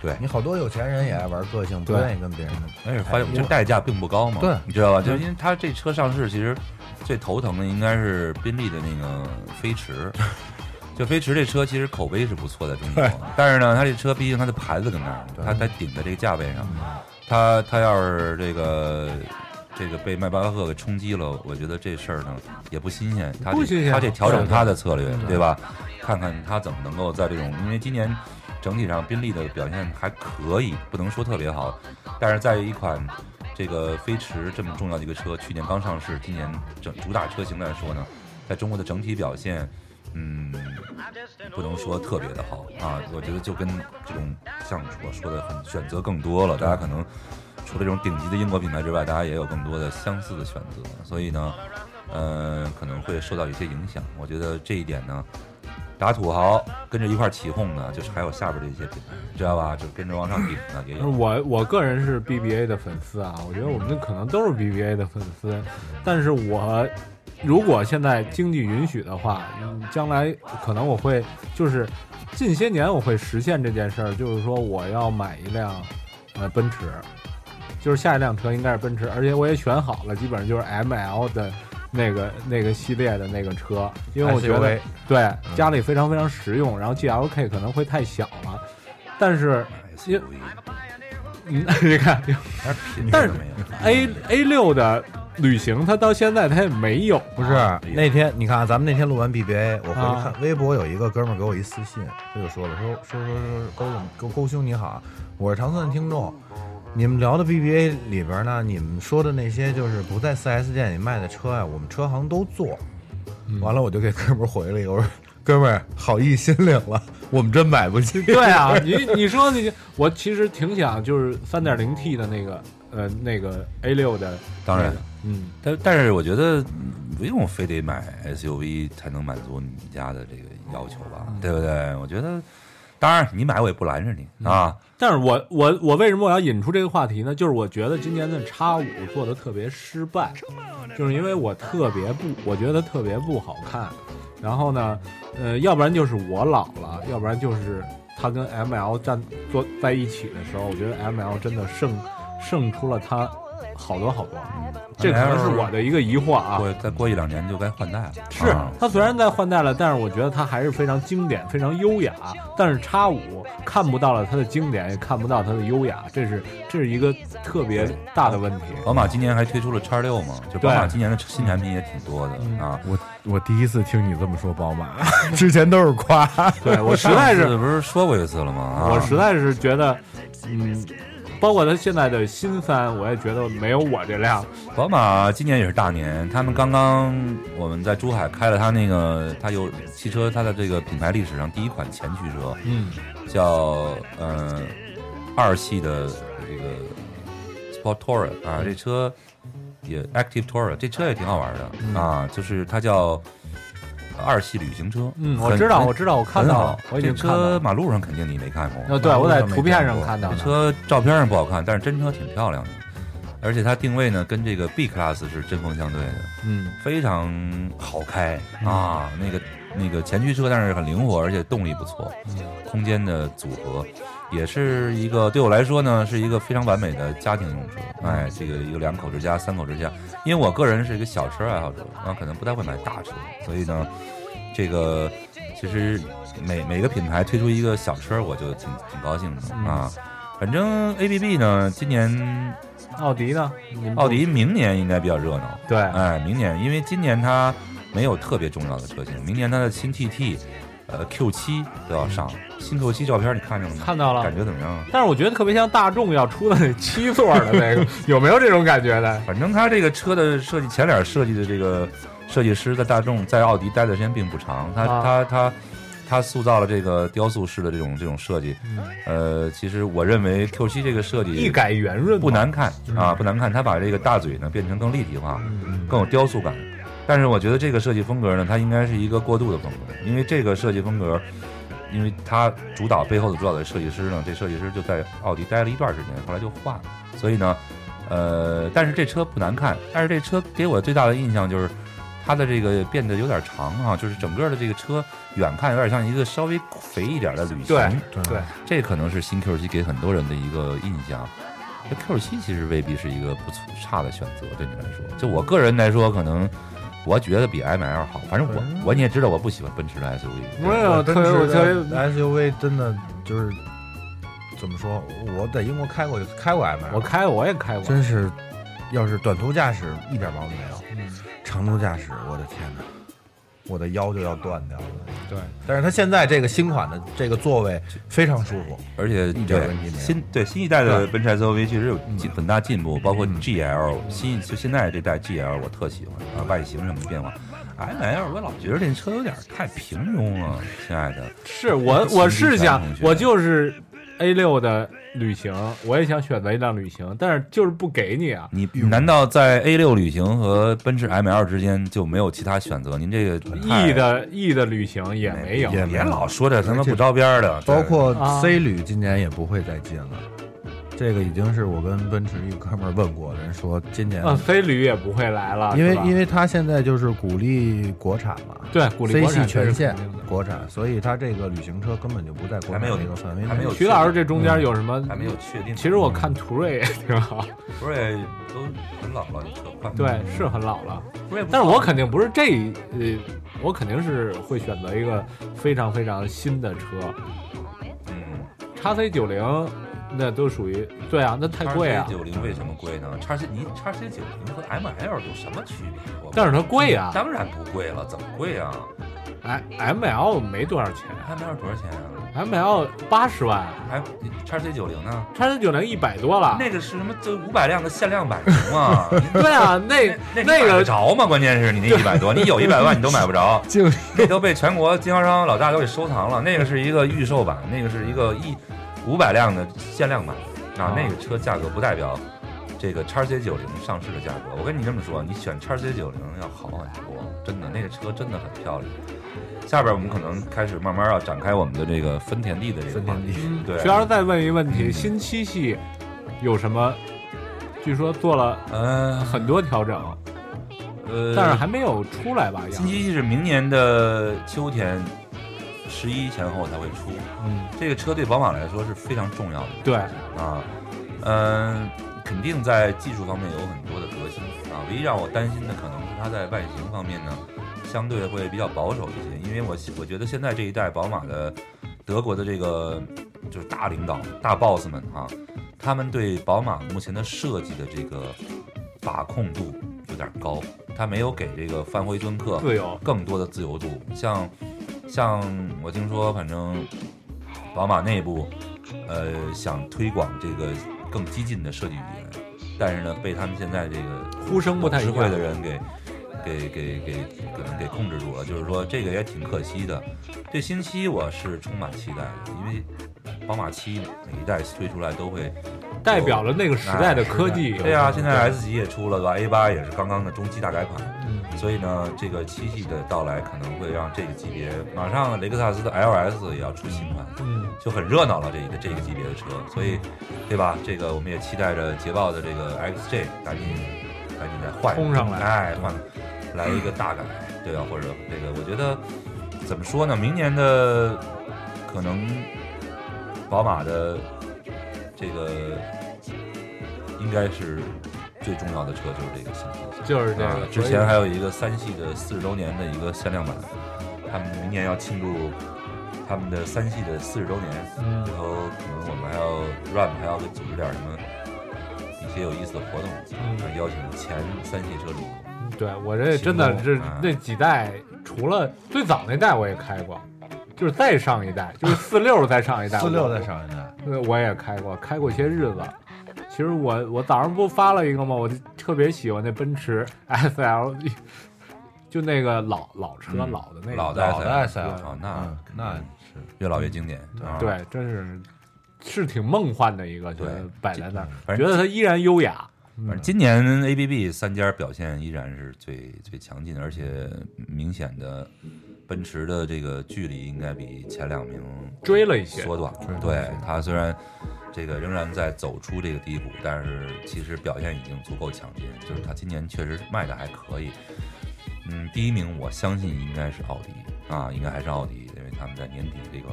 对。你好多有钱人也爱玩个性，不愿意跟别人而且发现这代价并不高嘛，对。你知道吧？就是因为它这车上市，其实最头疼的应该是宾利的那个飞驰。就飞驰这车其实口碑是不错的，中国，但是呢，它这车毕竟它的牌子跟那儿，它它顶在这个价位上，它它要是这个这个被迈巴赫给冲击了，我觉得这事儿呢也不新鲜，他得不新鲜它得调整他的策略，对吧？看看他怎么能够在这种，因为今年整体上宾利的表现还可以，不能说特别好，但是在一款这个飞驰这么重要的一个车，去年刚上市，今年整主打车型来说呢，在中国的整体表现，嗯，不能说特别的好啊。我觉得就跟这种像我说的，很选择更多了，大家可能除了这种顶级的英国品牌之外，大家也有更多的相似的选择，所以呢，呃，可能会受到一些影响。我觉得这一点呢。打土豪跟着一块起哄的，就是还有下边这些品牌，知道吧？就跟着往上顶的也有。我我个人是 BBA 的粉丝啊，我觉得我们可能都是 BBA 的粉丝，但是我如果现在经济允许的话，嗯将来可能我会就是近些年我会实现这件事儿，就是说我要买一辆呃奔驰，就是下一辆车应该是奔驰，而且我也选好了，基本上就是 ML 的。那个那个系列的那个车，因为我觉得 SUV 对家里非常非常实用，然后 GLK 可能会太小了，但是因嗯，你看，但是 A A 六的旅行，它到现在它也没有，不是那天你看啊，咱们那天录完 BBA，我回去啊。看微博有一个哥们儿给我一私信，他就说了，说说说说高总高高兄你好，我是长春的听众，你们聊的 BBA 里边呢，你们说的那些就是不在 4S 店里卖的车啊、我们车行都做。完了，我就给哥们儿回了一个，我说 哥们儿好意心领了，我们真买不起。对啊，你你说你我其实挺想就是三点零 T 的那个呃那个 A 六的，当然，嗯，但但是我觉得嗯不用非得买 SUV 才能满足你们家的这个要求吧，对不对？我觉得，当然你买我也不拦着你啊。但是我我我为什么我要引出这个话题呢？就是我觉得今年的叉五做的特别失败，就是因为我特别不，我觉得特别不好看。然后呢，呃，要不然就是我老了，要不然就是他跟 ML 站坐在一起的时候，我觉得 ML 真的胜胜出了他好多好多。这可能是我的一个疑惑啊。过再过一两年就该换代了。是啊它虽然在换代了，但是我觉得它还是非常经典、非常优雅。但是叉五看不到了它的经典，也看不到它的优雅，这是这是一个特别大的问题。宝马今年还推出了叉六嘛？就宝马今年的新产品也挺多的啊。我我第一次听你这么说宝马，之前都是夸。对我实在是上次不是说过一次了吗？啊我实在是觉得，嗯，包括它现在的新三，我也觉得没有我这辆。宝马今年也是大年，他们刚刚我们在珠海开了它那个，它有汽车它的这个品牌历史上第一款前驱车，嗯，叫呃二系的这个 Sport Tourer 啊，这车也 Active Tourer，这车也挺好玩的、啊，就是它叫二系旅行车。嗯我知道我知道我看到了我已经这车马路上肯定你没看过。呃对我在图片上看到这车照片上不好看，但是真车挺漂亮的，而且它定位呢跟这个 B Class 是针锋相对的。嗯，非常好开啊，那个那个前驱车，但是很灵活，而且动力不错，空间的组合也是一个对我来说呢，是一个非常完美的家庭用车。哎，这个一个两口之家、三口之家，因为我个人是一个小车爱好者，啊，可能不太会买大车，所以呢，这个其实每每个品牌推出一个小车，我就挺挺高兴的啊。反正 A B B 呢，今年奥迪呢？奥迪明年应该比较热闹。对，哎，明年因为今年它没有特别重要的车型，明年它的新 TT。呃，Q 七都要上新 Q 七照片，你看着了吗？看到了，感觉怎么样？但是我觉得特别像大众要出的那七座的那个，有没有这种感觉的？反正它这个车的设计前脸设计的这个设计师在大众在奥迪待的时间并不长，他他他他塑造了这个雕塑式的这种这种设计。呃，其实我认为 Q 七这个设计一改圆润不难看啊，不难看。他把这个大嘴呢变成更立体化，更有雕塑感。但是我觉得这个设计风格呢，它应该是一个过渡的风格，因为这个设计风格，因为它主导背后的主导的设计师呢，这设计师就在奥迪待了一段时间，后来就换了。所以呢，呃，但是这车不难看，但是这车给我最大的印象就是它的这个变得有点长啊，就是整个的这个车远看有点像一个稍微肥一点的旅行。对对，这可能是新 Q 七给很多人的一个印象。这 Q 七其实未必是一个不差的选择，对你来说，就我个人来说，可能。我觉得比 M L 好，反正我我你也知道，我不喜欢奔驰的 S U V。没有，特别我特别 S U V 真的就是怎么说？我在英国开过，开过 M L，我开我也开过，真是，要是短途驾驶一点毛病没有，长途驾驶，我的天哪！我的腰就要断掉了。对，但是它现在这个新款的这个座位非常舒服，而且一点问题没有。新对新一代的奔驰 SUV 确实有进很大进步，包括 GL 新就现在这代 GL 我特喜欢啊，外形什么变化。ML 我老觉得这车有点太平庸了，亲爱的。是我我是想我就是 A 六的。旅行，我也想选择一辆旅行，但是就是不给你啊！你难道在 A 六旅行和奔驰 ML 之间就没有其他选择？您这个 E 的 E 的旅行也没有，也别老说这他妈不着边的。包括 C 旅今年也不会再进了。这个已经是我跟奔驰一哥们儿问过，人说今年啊飞驴也不会来了，因为因为他现在就是鼓励国产嘛，对，鼓励 C 系全线国产，所以他这个旅行车根本就不在国产这个范围内。还没有徐老师这中间有什么还没有确定？其实我看途锐也挺好，途锐都很老了，对，是很老了。但是我肯定不是这呃，我肯定是会选择一个非常非常新的车，嗯，叉 C 九零。那都属于对啊，那太贵啊。叉 C 九零为什么贵呢？叉 C 你叉 C 九零和 M L 有什么区别？但是它贵啊。当然不贵了，怎么贵啊？哎，M L 没多少钱。M L 多少钱啊？M L 八十万。还，叉 C 九零呢？叉 C 九零一百多了。那个是什么？就五百辆的限量版吗？对啊，那那那个着吗？关键是你那一百多，你有一百万你都买不着，那都被全国经销商老大都给收藏了。那个是一个预售版，那个是一个一。五百辆的限量版啊，那个车价格不代表这个叉 C 九零上市的价格。我跟你这么说，你选叉 C 九零要好很多，真的，那个车真的很漂亮。下边我们可能开始慢慢要展开我们的这个分田地的这个话题。对，徐老师再问一个问题：新七系有什么？据说做了呃很多调整，呃，但是还没有出来吧？新七系是明年的秋天。十一前后才会出，嗯，这个车对宝马来说是非常重要的，对啊，嗯，肯定在技术方面有很多的革新啊。唯一让我担心的可能是它在外形方面呢，相对会比较保守一些，因为我我觉得现在这一代宝马的德国的这个就是大领导大 boss 们啊，他们对宝马目前的设计的这个把控度有点高，他没有给这个范辉尊克更多的自由度，像。像我听说，反正宝马内部，呃，想推广这个更激进的设计语言，但是呢，被他们现在这个呼声不太实惠的人给给给给可能给控制住了。就是说，这个也挺可惜的。这新七我是充满期待的，因为宝马七每一代推出来都会代表了那个时代的科技。对啊，现在 S 级也出了，对吧？A 八也是刚刚的中期大改款。所以呢，这个七系的到来可能会让这个级别马上雷克萨斯的 LS 也要出新款，嗯，就很热闹了。这一个这个级别的车，所以，对吧？这个我们也期待着捷豹的这个 XJ 赶紧赶紧再换冲上来，哎，换来一个大改，对啊？或者这个，我觉得怎么说呢？明年的可能宝马的这个应该是。最重要的车就是这个新车，就是这个。之前还有一个三系的四十周年的一个限量版，他们明年要庆祝他们的三系的四十周年，嗯，然后可能我们还要 RAM 还要给组织点什么一些有意思的活动，嗯邀请前三系车主。对我这真的这啊那几代，除了最早那代我也开过，就是再上一代，就是四六再上一代，四六再上一代，对，我也开过，开过些日子。其实我我早上不发了一个吗？我就特别喜欢那奔驰 S L，就那个老老车、嗯老的那个老的 S SL 啊，那嗯那是越老越经典。啊，对，真是是挺梦幻的一个，觉得摆在那儿，觉得它依然优雅。反正今年 ABB 三家表现依然是最最强劲的，而且明显的奔驰的这个距离应该比前两名追了一些缩短了。对它虽然这个仍然在走出这个低谷，但是其实表现已经足够强劲，就是它今年确实卖的还可以。嗯，第一名我相信应该是奥迪啊，应该还是奥迪，因为他们在年底这个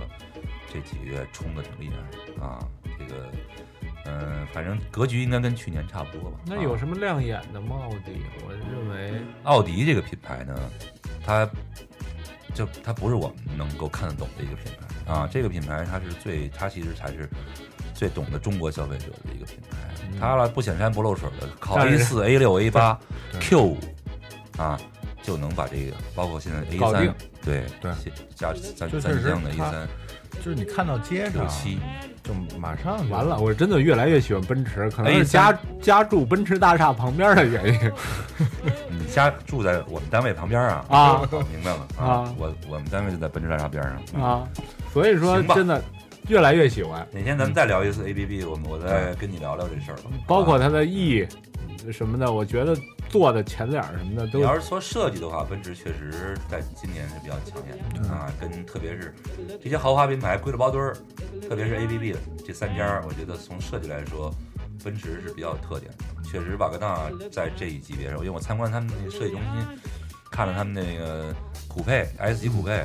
这几个月冲的挺厉害啊，这个。嗯，反正格局应该跟去年差不多吧。那有什么亮眼的吗？奥迪，我认为奥迪这个品牌呢，它就它不是我们能够看得懂的一个品牌啊。这个品牌它是最，它其实才是最懂得中国消费者的一个品牌。它了不显山不漏水的，靠 A 四、A 六、A 八、Q 五啊，就能把这个，包括现在 A 三，对对，加三就三厢的 A 三。就是你看到街上，七就马上完了。我真的越来越喜欢奔驰，可能是家家住奔驰大厦旁边的原因。你家住在我们单位旁边啊？啊，明白了啊！我我们单位就在奔驰大厦边上啊，所以说真的越来越喜欢。哪天咱们再聊一次 ABB，我们我再跟你聊聊这事儿吧。包括它的 E 什么的，我觉得做的前脸什么的都。你要是说设计的话，奔驰确实在今年是比较抢眼的啊，跟特别是这些豪华品牌归了包堆儿，特别是 ABB 的这三家，我觉得从设计来说，奔驰是比较有特点的。确实，瓦格纳在这一级别上，因为我参观他们那个设计中心，看了他们那个酷配 S 级酷配。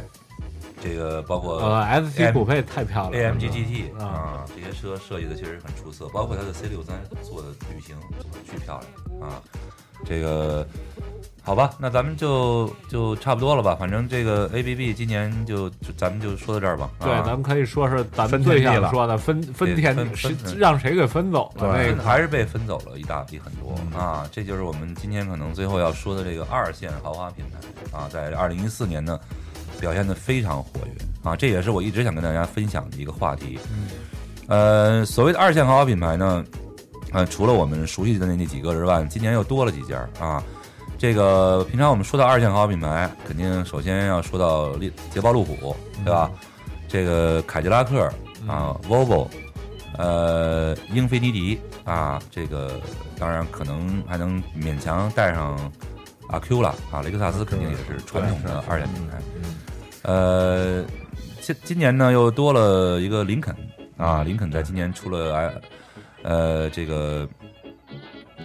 这个包括呃 S 级酷配太漂亮，AMG GT 啊，这些车设计的确实很出色，包括它的 C 六三做的旅行巨漂亮啊。这个好吧，那咱们就就差不多了吧。反正这个 ABB 今年就就咱们就说到这儿吧。对，咱们可以说说咱们最想说的分分田是让谁给分走了？对，还是被分走了一大批很多啊。这就是我们今天可能最后要说的这个二线豪华品牌啊，在二零一四年呢。表现的非常活跃啊，这也是我一直想跟大家分享的一个话题。呃，所谓的二线豪华品牌呢，呃，除了我们熟悉的那那几个之外，今年又多了几家啊。这个平常我们说到二线豪华品牌，肯定首先要说到捷豹路虎，对吧？这个凯迪拉克啊，Volvo，呃，英菲尼迪啊，这个当然可能还能勉强带上阿 Q 了啊，雷克萨斯肯定也是传统的二线品牌。呃，今今年呢又多了一个林肯。啊，林肯在今年出了呃这个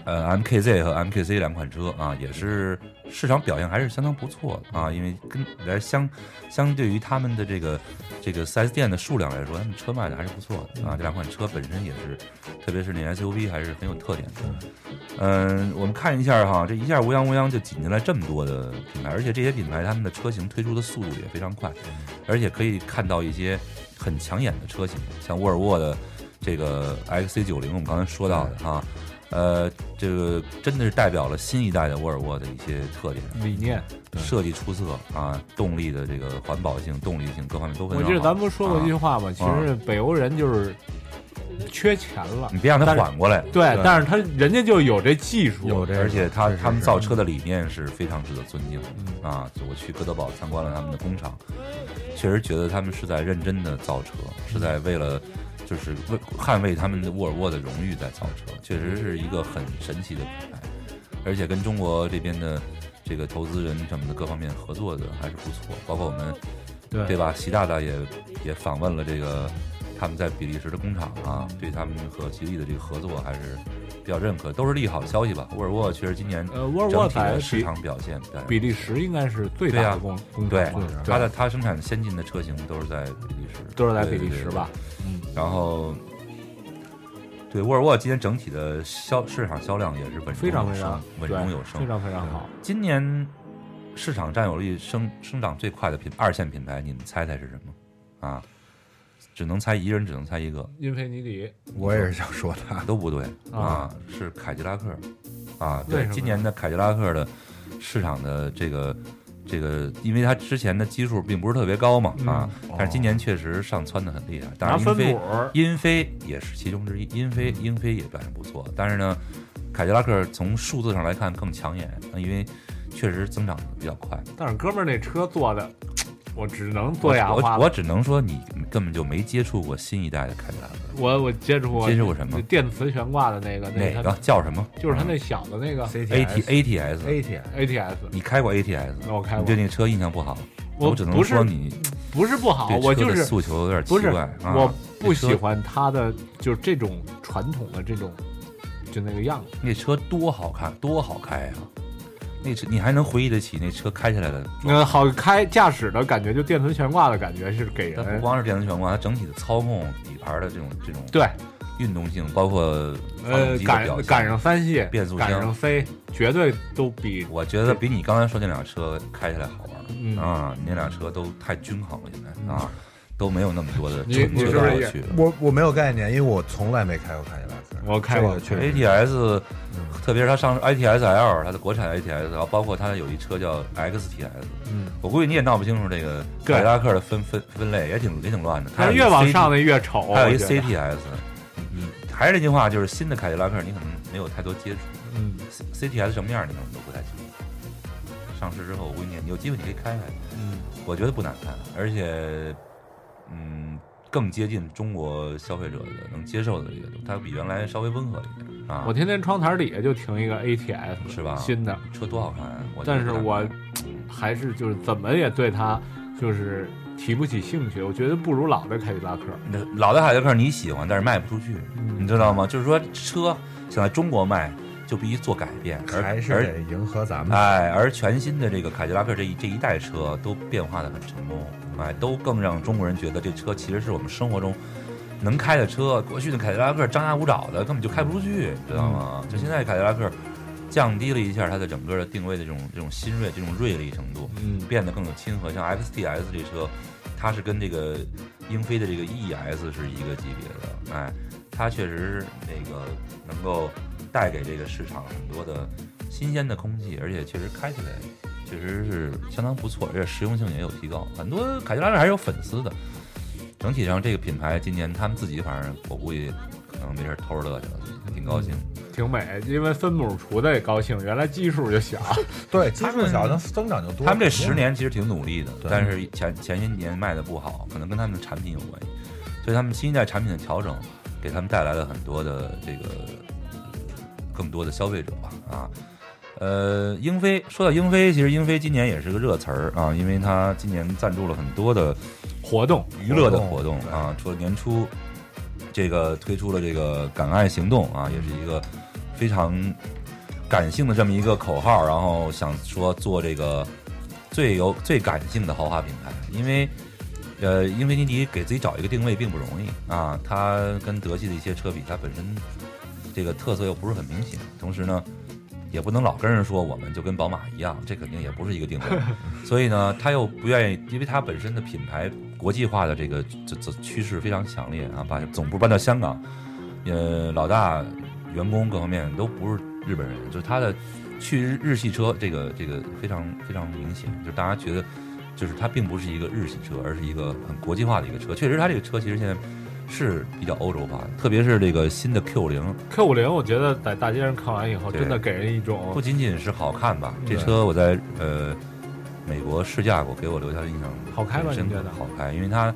呃 MKZ 和 MKC 两款车啊，也是市场表现还是相当不错的啊，因为跟来相相对于他们的这个这个 4S 店的数量来说，他们车卖的还是不错的啊。这两款车本身也是，特别是那 SUV 还是很有特点的。嗯，我们看一下哈，这一下乌泱乌泱就挤进来这么多的品牌，而且这些品牌他们的车型推出的速度也非常快，而且可以看到一些很抢眼的车型，像沃尔沃的这个 XC90，我们刚才说到的哈，呃，这个真的是代表了新一代的沃尔沃的一些特点理念，设计出色啊，动力的这个环保性、动力性各方面都很好。我记得咱不是说过一句话吗？其实北欧人就是。缺钱了，你别让他缓过来。对，但是他人家就有这技术，有这，而且他他们造车的理念是非常值得尊敬的啊！我去哥德堡参观了他们的工厂，确实觉得他们是在认真的造车，是在为了就是为捍卫他们的沃尔沃的荣誉在造车，确实是一个很神奇的品牌，而且跟中国这边的这个投资人什么的各方面合作的还是不错，包括我们对对吧？习大大也也访问了这个。他们在比利时的工厂啊，对他们和吉利的这个合作还是比较认可，都是利好消息吧。沃尔沃确实今年呃，沃尔沃在市场表现，比利时应该是最大的工工厂对，它的它生产先进的车型都是在比利时，都是在比利时吧？嗯，然后对沃尔沃今年整体的销市场销量也是稳非常非常稳中有升，非常非常好。今年市场占有率生生长最快的品二线品牌，你们猜猜是什么？啊？只能猜一人，只能猜一个。英菲尼迪，我也是想说它 都不对啊啊，是凯迪拉克啊。对今年的凯迪拉克的市场的这个这个，因为它之前的基数并不是特别高嘛啊，但是今年确实上蹿的很厉害。当然，拿分英菲英菲也是其中之一，英菲英菲也表现不错，但是呢，凯迪拉克从数字上来看更抢眼，因为确实增长的比较快。但是哥们儿那车做的，我只能做哑我花。我我只能说你根本就没接触过新一代的凯迪拉克。我我接触过，接触过什么电磁悬挂的那个，那哪个叫什么？就是他那小的那个 A T A T S A T ATS，你开过 A T S？我开过你对那个车印象不好？我只能说你不是不好我就是诉求有点奇怪啊我不喜欢它的就是这种传统的这种就那个样子。那车多好看，多好开啊！那车你还能回忆得起那车开起来的状态？呃，好开驾驶的感觉，就电磁悬挂的感觉是给人它不光是电磁悬挂，它整体的操控、底盘的这种这种对运动性，包括呃赶机的表赶上三系，变速箱赶上箱，飞，绝对都比我觉得比你刚才说那辆车开起来好玩嗯啊！你那辆车都太均衡了，现在啊都没有那么多的你车你是不是也去。我我没有概念，因为我从来没开过凯迪拉克。我开过这个确实 ATS，特别是它上 ITS L，它的国产 ATS，然后包括它有一车叫 XTS，嗯，我估计你也闹不清楚这个对凯迪拉克的分分分类，也挺也挺乱的。它越往上的越丑还有一我觉得 CTS。嗯还是那句话，就是新的凯迪拉克你可能没有太多接触。嗯，C CTS 什么样你可能都不太清楚。上市之后，我估计你有机会你可以开开。嗯，我觉得不难看，而且嗯更接近中国消费者的能接受的这个，它比原来稍微温和一点啊。我天天窗台底下就停一个 ATS，是吧？新的车多好看啊！我但是我还是就是怎么也对它就是提不起兴趣，我觉得不如老的凯迪拉克。那老的凯迪拉克你喜欢，但是卖不出去，你知道吗？就是说车想在中国卖，就必须做改变，而还是而得迎合咱们。哎，而全新的这个凯迪拉克这一这一代车都变化的很成功，哎，都更让中国人觉得这车其实是我们生活中能开的车。过去的凯迪拉克张牙舞爪的，根本就开不出去，知道吗？就现在凯迪拉克降低了一下它的整个的定位的这种这种新锐、这种锐利程度，嗯变得更有亲和。像 XTS 这车，它是跟这个英菲的这个 ES 是一个级别的，哎，它确实是那个能够带给这个市场很多的新鲜的空气，而且确实开起来确实是相当不错，而且实用性也有提高。很多凯迪拉克还是有粉丝的。整体上，这个品牌今年他们自己反正我估计可能没事儿偷着乐去了，挺高兴。挺美，因为分母除的也高兴，原来基数就小。对，基数小，那增长就多。他们这十年其实挺努力的，但是前前些年卖的不好，可能跟他们的产品有关系，所以他们新一代产品的调整，给他们带来了很多的这个呃更多的消费者吧啊。呃，英菲说到英菲，其实英菲今年也是个热词儿啊，因为它今年赞助了很多的活动、娱乐的活动啊，除了年初这个推出了这个“敢爱行动”啊，也是一个非常感性的这么一个口号，然后想说做这个最有最感性的豪华品牌，因为呃，英菲尼迪给自己找一个定位并不容易啊，它跟德系的一些车比，它本身这个特色又不是很明显，同时呢。也不能老跟人说我们就跟宝马一样，这肯定也不是一个定位。所以呢，他又不愿意，因为他本身的品牌国际化的这个这这趋势非常强烈啊，把总部搬到香港，呃，老大员工各方面都不是日本人，就是他的去日日系车这个这个非常非常明显，就是大家觉得就是它并不是一个日系车，而是一个很国际化的一个车。确实，它这个车其实现在是比较欧洲化的，特别是这个新的 Q 零。Q 五零，我觉得在大街上看完以后，对。真的给人一种不仅仅是好看吧，这对车我在呃美国试驾过，给我留下的印象好开吗很深刻你觉得？好开，因为它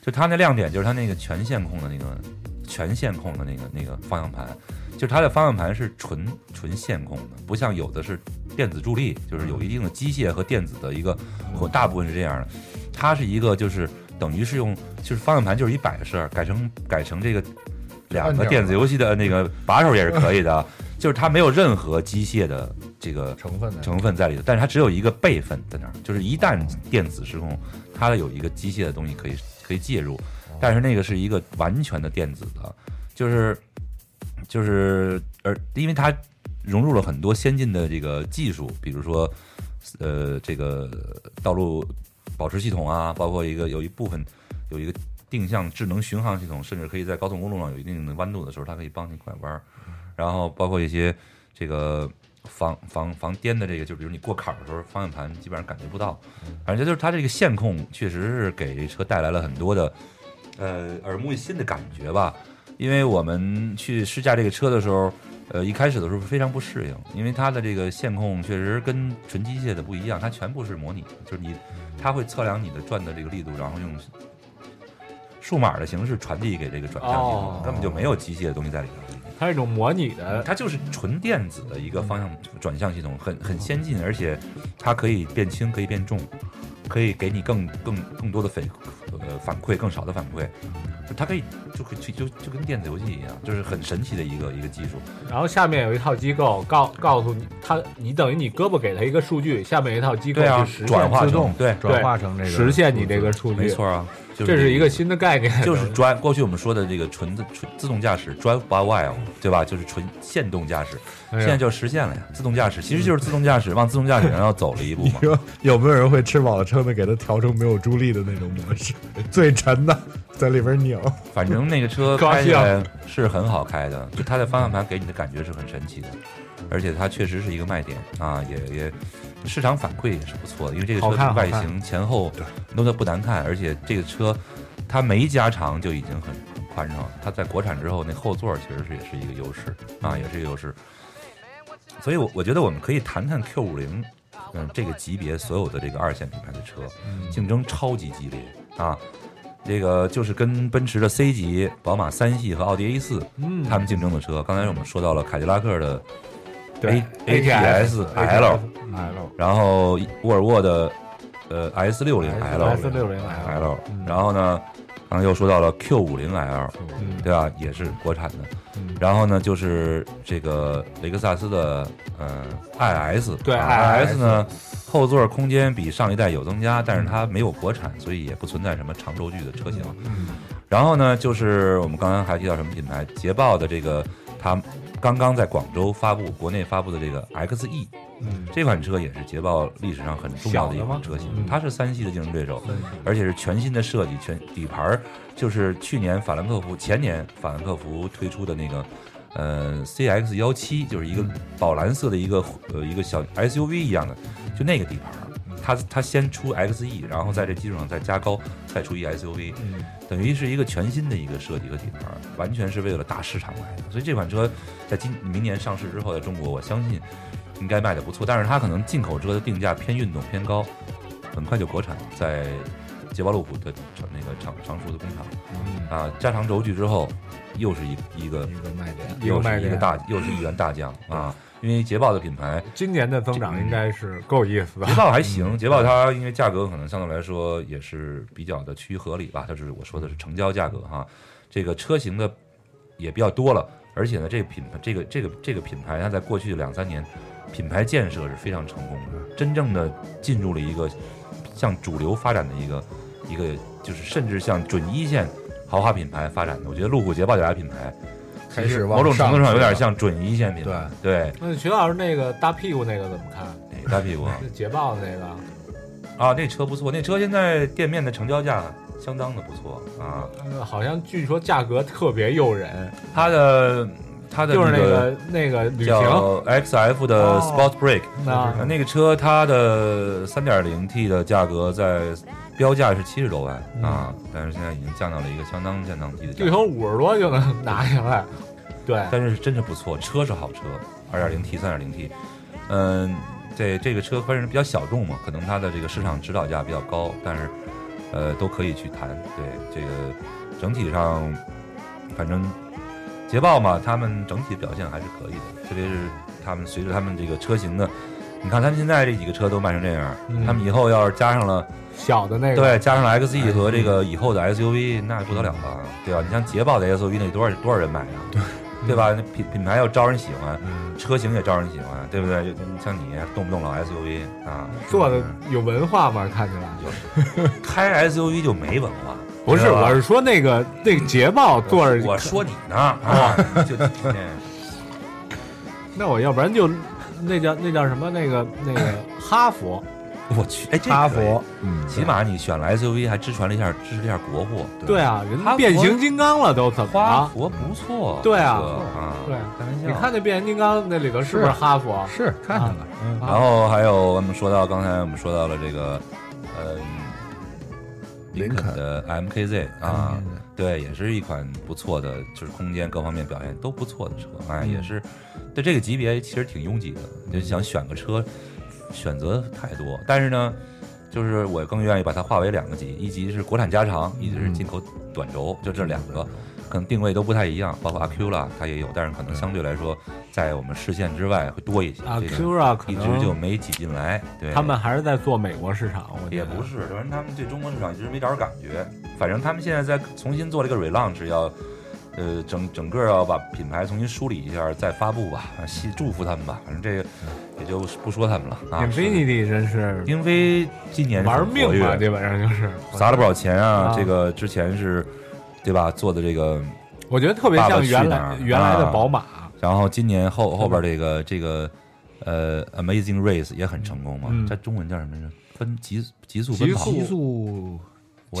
就它那亮点就是它那个全线控的那个全线控的那个那个方向盘，就是它的方向盘是纯纯线控的，不像有的是电子助力，就是有一定的机械和电子的一个，或大部分是这样的，它是一个就是等于是用就是方向盘就是一摆设，改成改成这个两个电子游戏的那个把手也是可以的，就是它没有任何机械的这个成分成分在里头，但是它只有一个备份在那儿，就是一旦电子失控，它有一个机械的东西可以可以介入，但是那个是一个完全的电子的，就是就是而因为它融入了很多先进的这个技术，比如说呃这个道路保持系统啊，包括一个有一部分有一个定向智能巡航系统，甚至可以在高速公路上有一定的弯度的时候，它可以帮你拐弯儿。然后包括一些这个防防防颠的这个，就比如你过坎儿的时候，方向盘基本上感觉不到。反正就是它这个线控确实是给车带来了很多的呃耳目一新的感觉吧。因为我们去试驾这个车的时候，呃，一开始的时候非常不适应，因为它的这个线控确实跟纯机械的不一样，它全部是模拟，就是你它会测量你的转的这个力度，然后用数码的形式传递给这个转向系统，哦。根本就没有机械的东西在里头。它是一种模拟的，它就是纯电子的一个方向转向系统，很很先进，而且它可以变轻，可以变重，可以给你更更更多的反呃反馈，更少的反馈，就它可以就可以就就就跟电子游戏一样，就是很神奇的一个一个技术。然后下面有一套机构告告诉你，它你等于你胳膊给它一个数据，下面一套机构去实转化成现自动对转化成这个实现你这个数据，没错啊，就这是一个新的概念，就是 drive 过去我们说的这个纯的纯自动驾驶 drive by wire，对吧？就是纯线动驾驶，哎呀现在就实现了呀。自动驾驶其实就是自动驾驶往自动驾驶上要走了一步嘛。说 有没有人会吃饱了撑的给它调成没有助力的那种模式，最沉的在里边拧？反正那个车 开起来是很好开的，就它的方向盘给你的感觉是很神奇的，而且它确实是一个卖点啊，也也市场反馈也是不错的，因为这个车外形前后弄得不难看，而且这个车它没加长就已经很很宽敞了，它在国产之后那后座其实是也是一个优势啊，也是一个优势，所以我我觉得我们可以谈谈 Q 五零。嗯，这个级别所有的这个二线品牌的车，竞争超级激烈啊！这个就是跟奔驰的 C 级、宝马三系和奥迪 A 四，嗯他们竞争的车。刚才我们说到了凯迪拉克的对 A ATS L，L，然后沃尔沃的呃 S 六零 L S 六零 L，L，然后呢，刚才又说到了 Q 五零 L，嗯对吧？也是国产的。嗯然后呢，就是这个雷克萨斯的呃 IS，对啊 IS 呢，后座空间比上一代有增加，但是它没有国产，所以也不存在什么长轴距的车型。嗯然后呢，就是我们刚刚还提到什么品牌？捷豹的这个，它刚刚在广州发布，国内发布的这个 XE，嗯，这款车也是捷豹历史上很重要的一款车型嗯，它是三系的竞争对手，而且是全新的设计，全底盘儿就是去年法兰克福前年法兰克福推出的那个。呃，CX 幺七就是一个宝蓝色的一个呃一个小 SUV 一样的，就那个底盘儿，它它先出 XE，然后在这基础上再加高，再出一 SUV，等于是一个全新的一个设计和底盘，完全是为了大市场来的。所以这款车在今明年上市之后，在中国我相信应该卖的不错，但是它可能进口车的定价偏运动偏高，很快就国产，在捷豹路虎的厂那个长长熟的工厂，啊，加长轴距之后，又是一一个一个卖点，又是一个大，又是一员大将啊！因为捷豹的品牌，今年的增长应该是够意思的。捷豹还行，捷豹它因为价格可能相对来说也是比较的趋于合理吧，就是我说的是成交价格哈，这个车型的也比较多了，而且呢，这个品牌这个这个这个品牌它在过去两三年品牌建设是非常成功的，真正的进入了一个向主流发展的一个一个就是甚至向准一线豪华品牌发展的，我觉得路虎捷豹这俩品牌。开始某种程度上有点像准一线品牌，对，那徐老师那个大屁股那个怎么看？哪个大屁股啊？是 捷豹的那个啊，那车不错，那车现在店面的成交价相当的不错啊。呃，好像据说价格特别诱人。它的它的就是那个个那个旅行叫 XF 的哦 Sport Break，那那个车它的三点零 T 的价格在标价是七十多万啊，但是现在已经降到了一个相当相当低的价格。据说五十多就能拿下来。对，但是真是不错，车是好车二点零 T、三点零 T，嗯，这这个车反正比较小众嘛，可能它的这个市场指导价比较高，但是呃都可以去谈。对这个整体上，反正捷豹嘛，他们整体表现还是可以的，特别是他们随着他们这个车型的，你看他们现在这几个车都卖成这样，嗯他们以后要是加上了小的那个，对，加上 XE 和这个以后的 SUV，那不得了了，对吧？你像捷豹的 SUV，那多少多少人买啊？对。对吧？那品品牌要招人喜欢，车型也招人喜欢，对不对？就像你动不动老 SUV 啊，做的有文化吗？看起来就开 SUV 就没文化。不是，我是说那个那个捷豹坐着，我说你呢啊，就 那我要不然就那叫那叫什么那个那个哈佛，我去，哎，这哈佛，嗯，起码你选了 SUV 还支持了一下支持了一下国货，对啊，人变形金刚了都怎么花了？佛不错，对啊对，开玩笑。你看那变形金刚那里头是不是是哈佛？是看见了，然后还有我们说到刚才我们说到了这个，呃，林林肯肯的 MKZ 啊，嗯对，也是一款不错的，就是空间各方面表现都不错的车，哎，嗯也是对这个级别其实挺拥挤的，就想选个车，选择太多，但是呢，就是我更愿意把它划为两个级，一级是国产加长，一级是进口短轴，就这两个。可能定位都不太一样，包括阿 Q 啦，它也有，但是可能相对来说，在我们视线之外会多一些。啊这个 Acura 可一直能就没挤进来。对，他们还是在做美国市场，我觉得也不是，反正他们对中国市场一直没找着感觉。反正他们现在在重新做了一个 relaunch，要呃整整个要把品牌重新梳理一下，再发布吧。啊希祝福他们吧，反正这个也就不说他们了啊。Infinity 真是英菲今年玩命嘛，嘛，基本上就是砸了不少钱啊。啊这个之前是，对吧？做的这个，我觉得特别像原来原来的啊宝马，然后今年后后边这个这个呃 Amazing Race 也很成功嘛。嗯这中文叫什么来着？分极极速奔跑。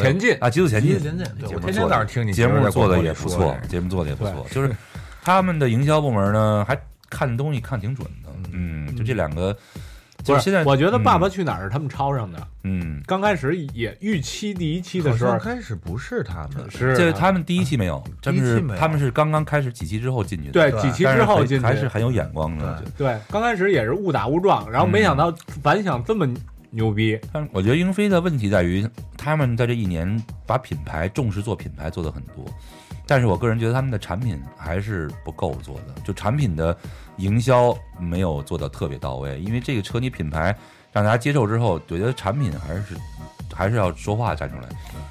前进啊，极速前进，极速前进对我天天节目做的早上听你节节目做的也不错节目做的也不错，就是 他们的营销部门呢，还看东西看挺准的，嗯，就这两个，就是现在我觉得《爸爸嗯去哪儿》是他们抄上的。嗯，刚开始也预期第一期的时候开始不是他们，是这他们第一期没有，他们是第一期没有他们是刚刚开始几期之后进去的，对对几期之后进去还是很有眼光的。对，刚开始也是误打误撞，然后没想到反响这么牛逼。但我觉得英飞的问题在于，他们在这一年把品牌重视做品牌做的很多，但是我个人觉得他们的产品还是不够做的，就产品的营销没有做的特别到位。因为这个车你品牌让大家接受之后，我觉得产品还是还是要说话站出来，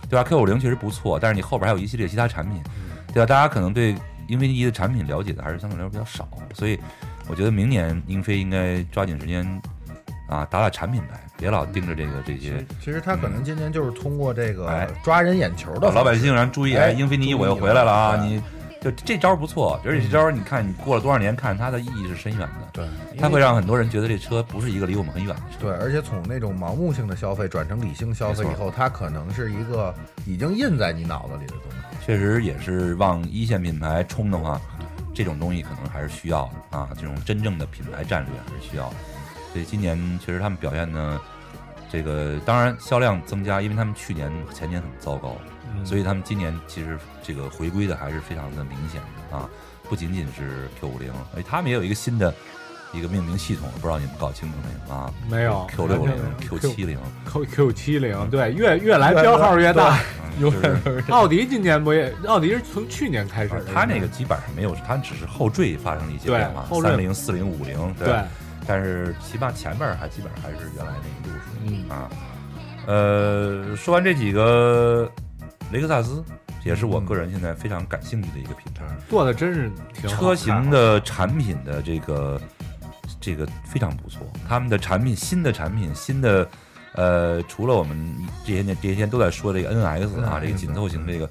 对吧？Q 五零确实不错，但是你后边还有一系列其他产品，对吧？大家可能对英菲尼迪的产品了解的还是相对来说比较少，所以我觉得明年英菲应该抓紧时间啊打打产品牌，别老盯着这个这些。其实他可能今年就是通过这个哎抓人眼球的老百姓然后注意，哎，哎英菲尼迪我又回来了啊！你就这招不错，而且这招你看你过了多少年看，它的意义是深远的。对，它会让很多人觉得这车不是一个离我们很远的车。对，而且从那种盲目性的消费转成理性消费以后，它可能是一个已经印在你脑子里的东西。确实也是往一线品牌冲的话，这种东西可能还是需要的啊，这种真正的品牌战略还是需要的。所以今年其实他们表现呢，这个当然销量增加，因为他们去年前年很糟糕，嗯所以他们今年其实这个回归的还是非常的明显的啊，不仅仅是 Q 五零，哎，他们也有一个新的一个命名系统，不知道你们搞清楚没有啊？没有 Q 六零、Q 全七零，Q Q 七零，对，越越来标号越大。嗯 就是奥迪今年不也？奥迪是从去年开始的，它那个基本上没有，它只是后缀发生了一些变化，三零、四零、五零，对，但是起码前面还基本上还是原来那个路数嗯啊。呃，说完这几个，雷克萨斯也是我个人现在非常感兴趣的一个品牌，做的真是挺车型的产品的这个这个非常不错，他们的产品新的产品新的。呃，除了我们这些年这些天都在说这个 NX 啊，这个紧凑型这个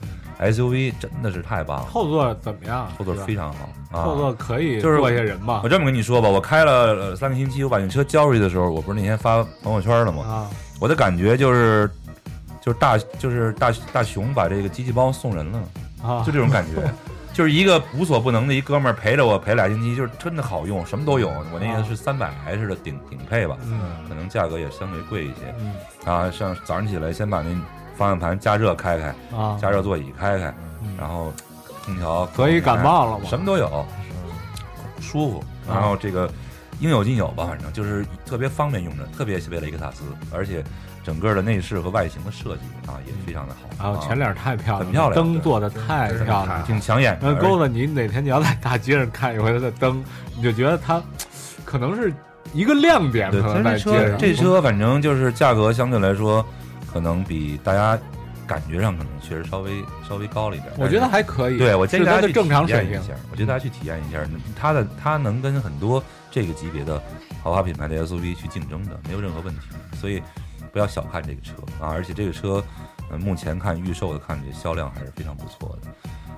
SUV 真的是太棒了，后座怎么样？后座非常好啊，后座可以就是坐下人嘛我这么跟你说吧，我开了呃三个星期，我把那车交出去的时候，我不是那天发朋友圈了吗？啊，我的感觉就是，就是大就是大大熊把这个机器猫送人了，啊就这种感觉。就是一个无所不能的一哥们儿陪着我陪俩星期，就是真的好用，什么都有。我那个是三百 S 的顶顶配吧，嗯可能价格也相对贵一些。嗯啊，上早上起来先把那方向盘加热开开，啊加热座椅开开，然后空调可以感冒了吗什么都有，舒服。然后这个应有尽有吧，反正就是特别方便用着，特别为雷克萨斯，而且整个的内饰和外形的设计啊也非常的好。啊，前脸太漂亮了，很漂亮灯做的太漂亮了，挺抢眼的那钩子，你哪天你要在大街上看一回它的灯，你就觉得它可能是一个亮点，对，可能这车。这车反正就是价格相对来说，可能比大家感觉上可能确实稍微稍微高了一点。我觉得还可以对我建议大家去正常水平体验一下，我觉得大家去体验一下，它的它能跟很多这个级别的豪华品牌的 SUV 去竞争的，没有任何问题。所以不要小看这个车啊！而且这个车，呃，目前看预售的看这销量还是非常不错的。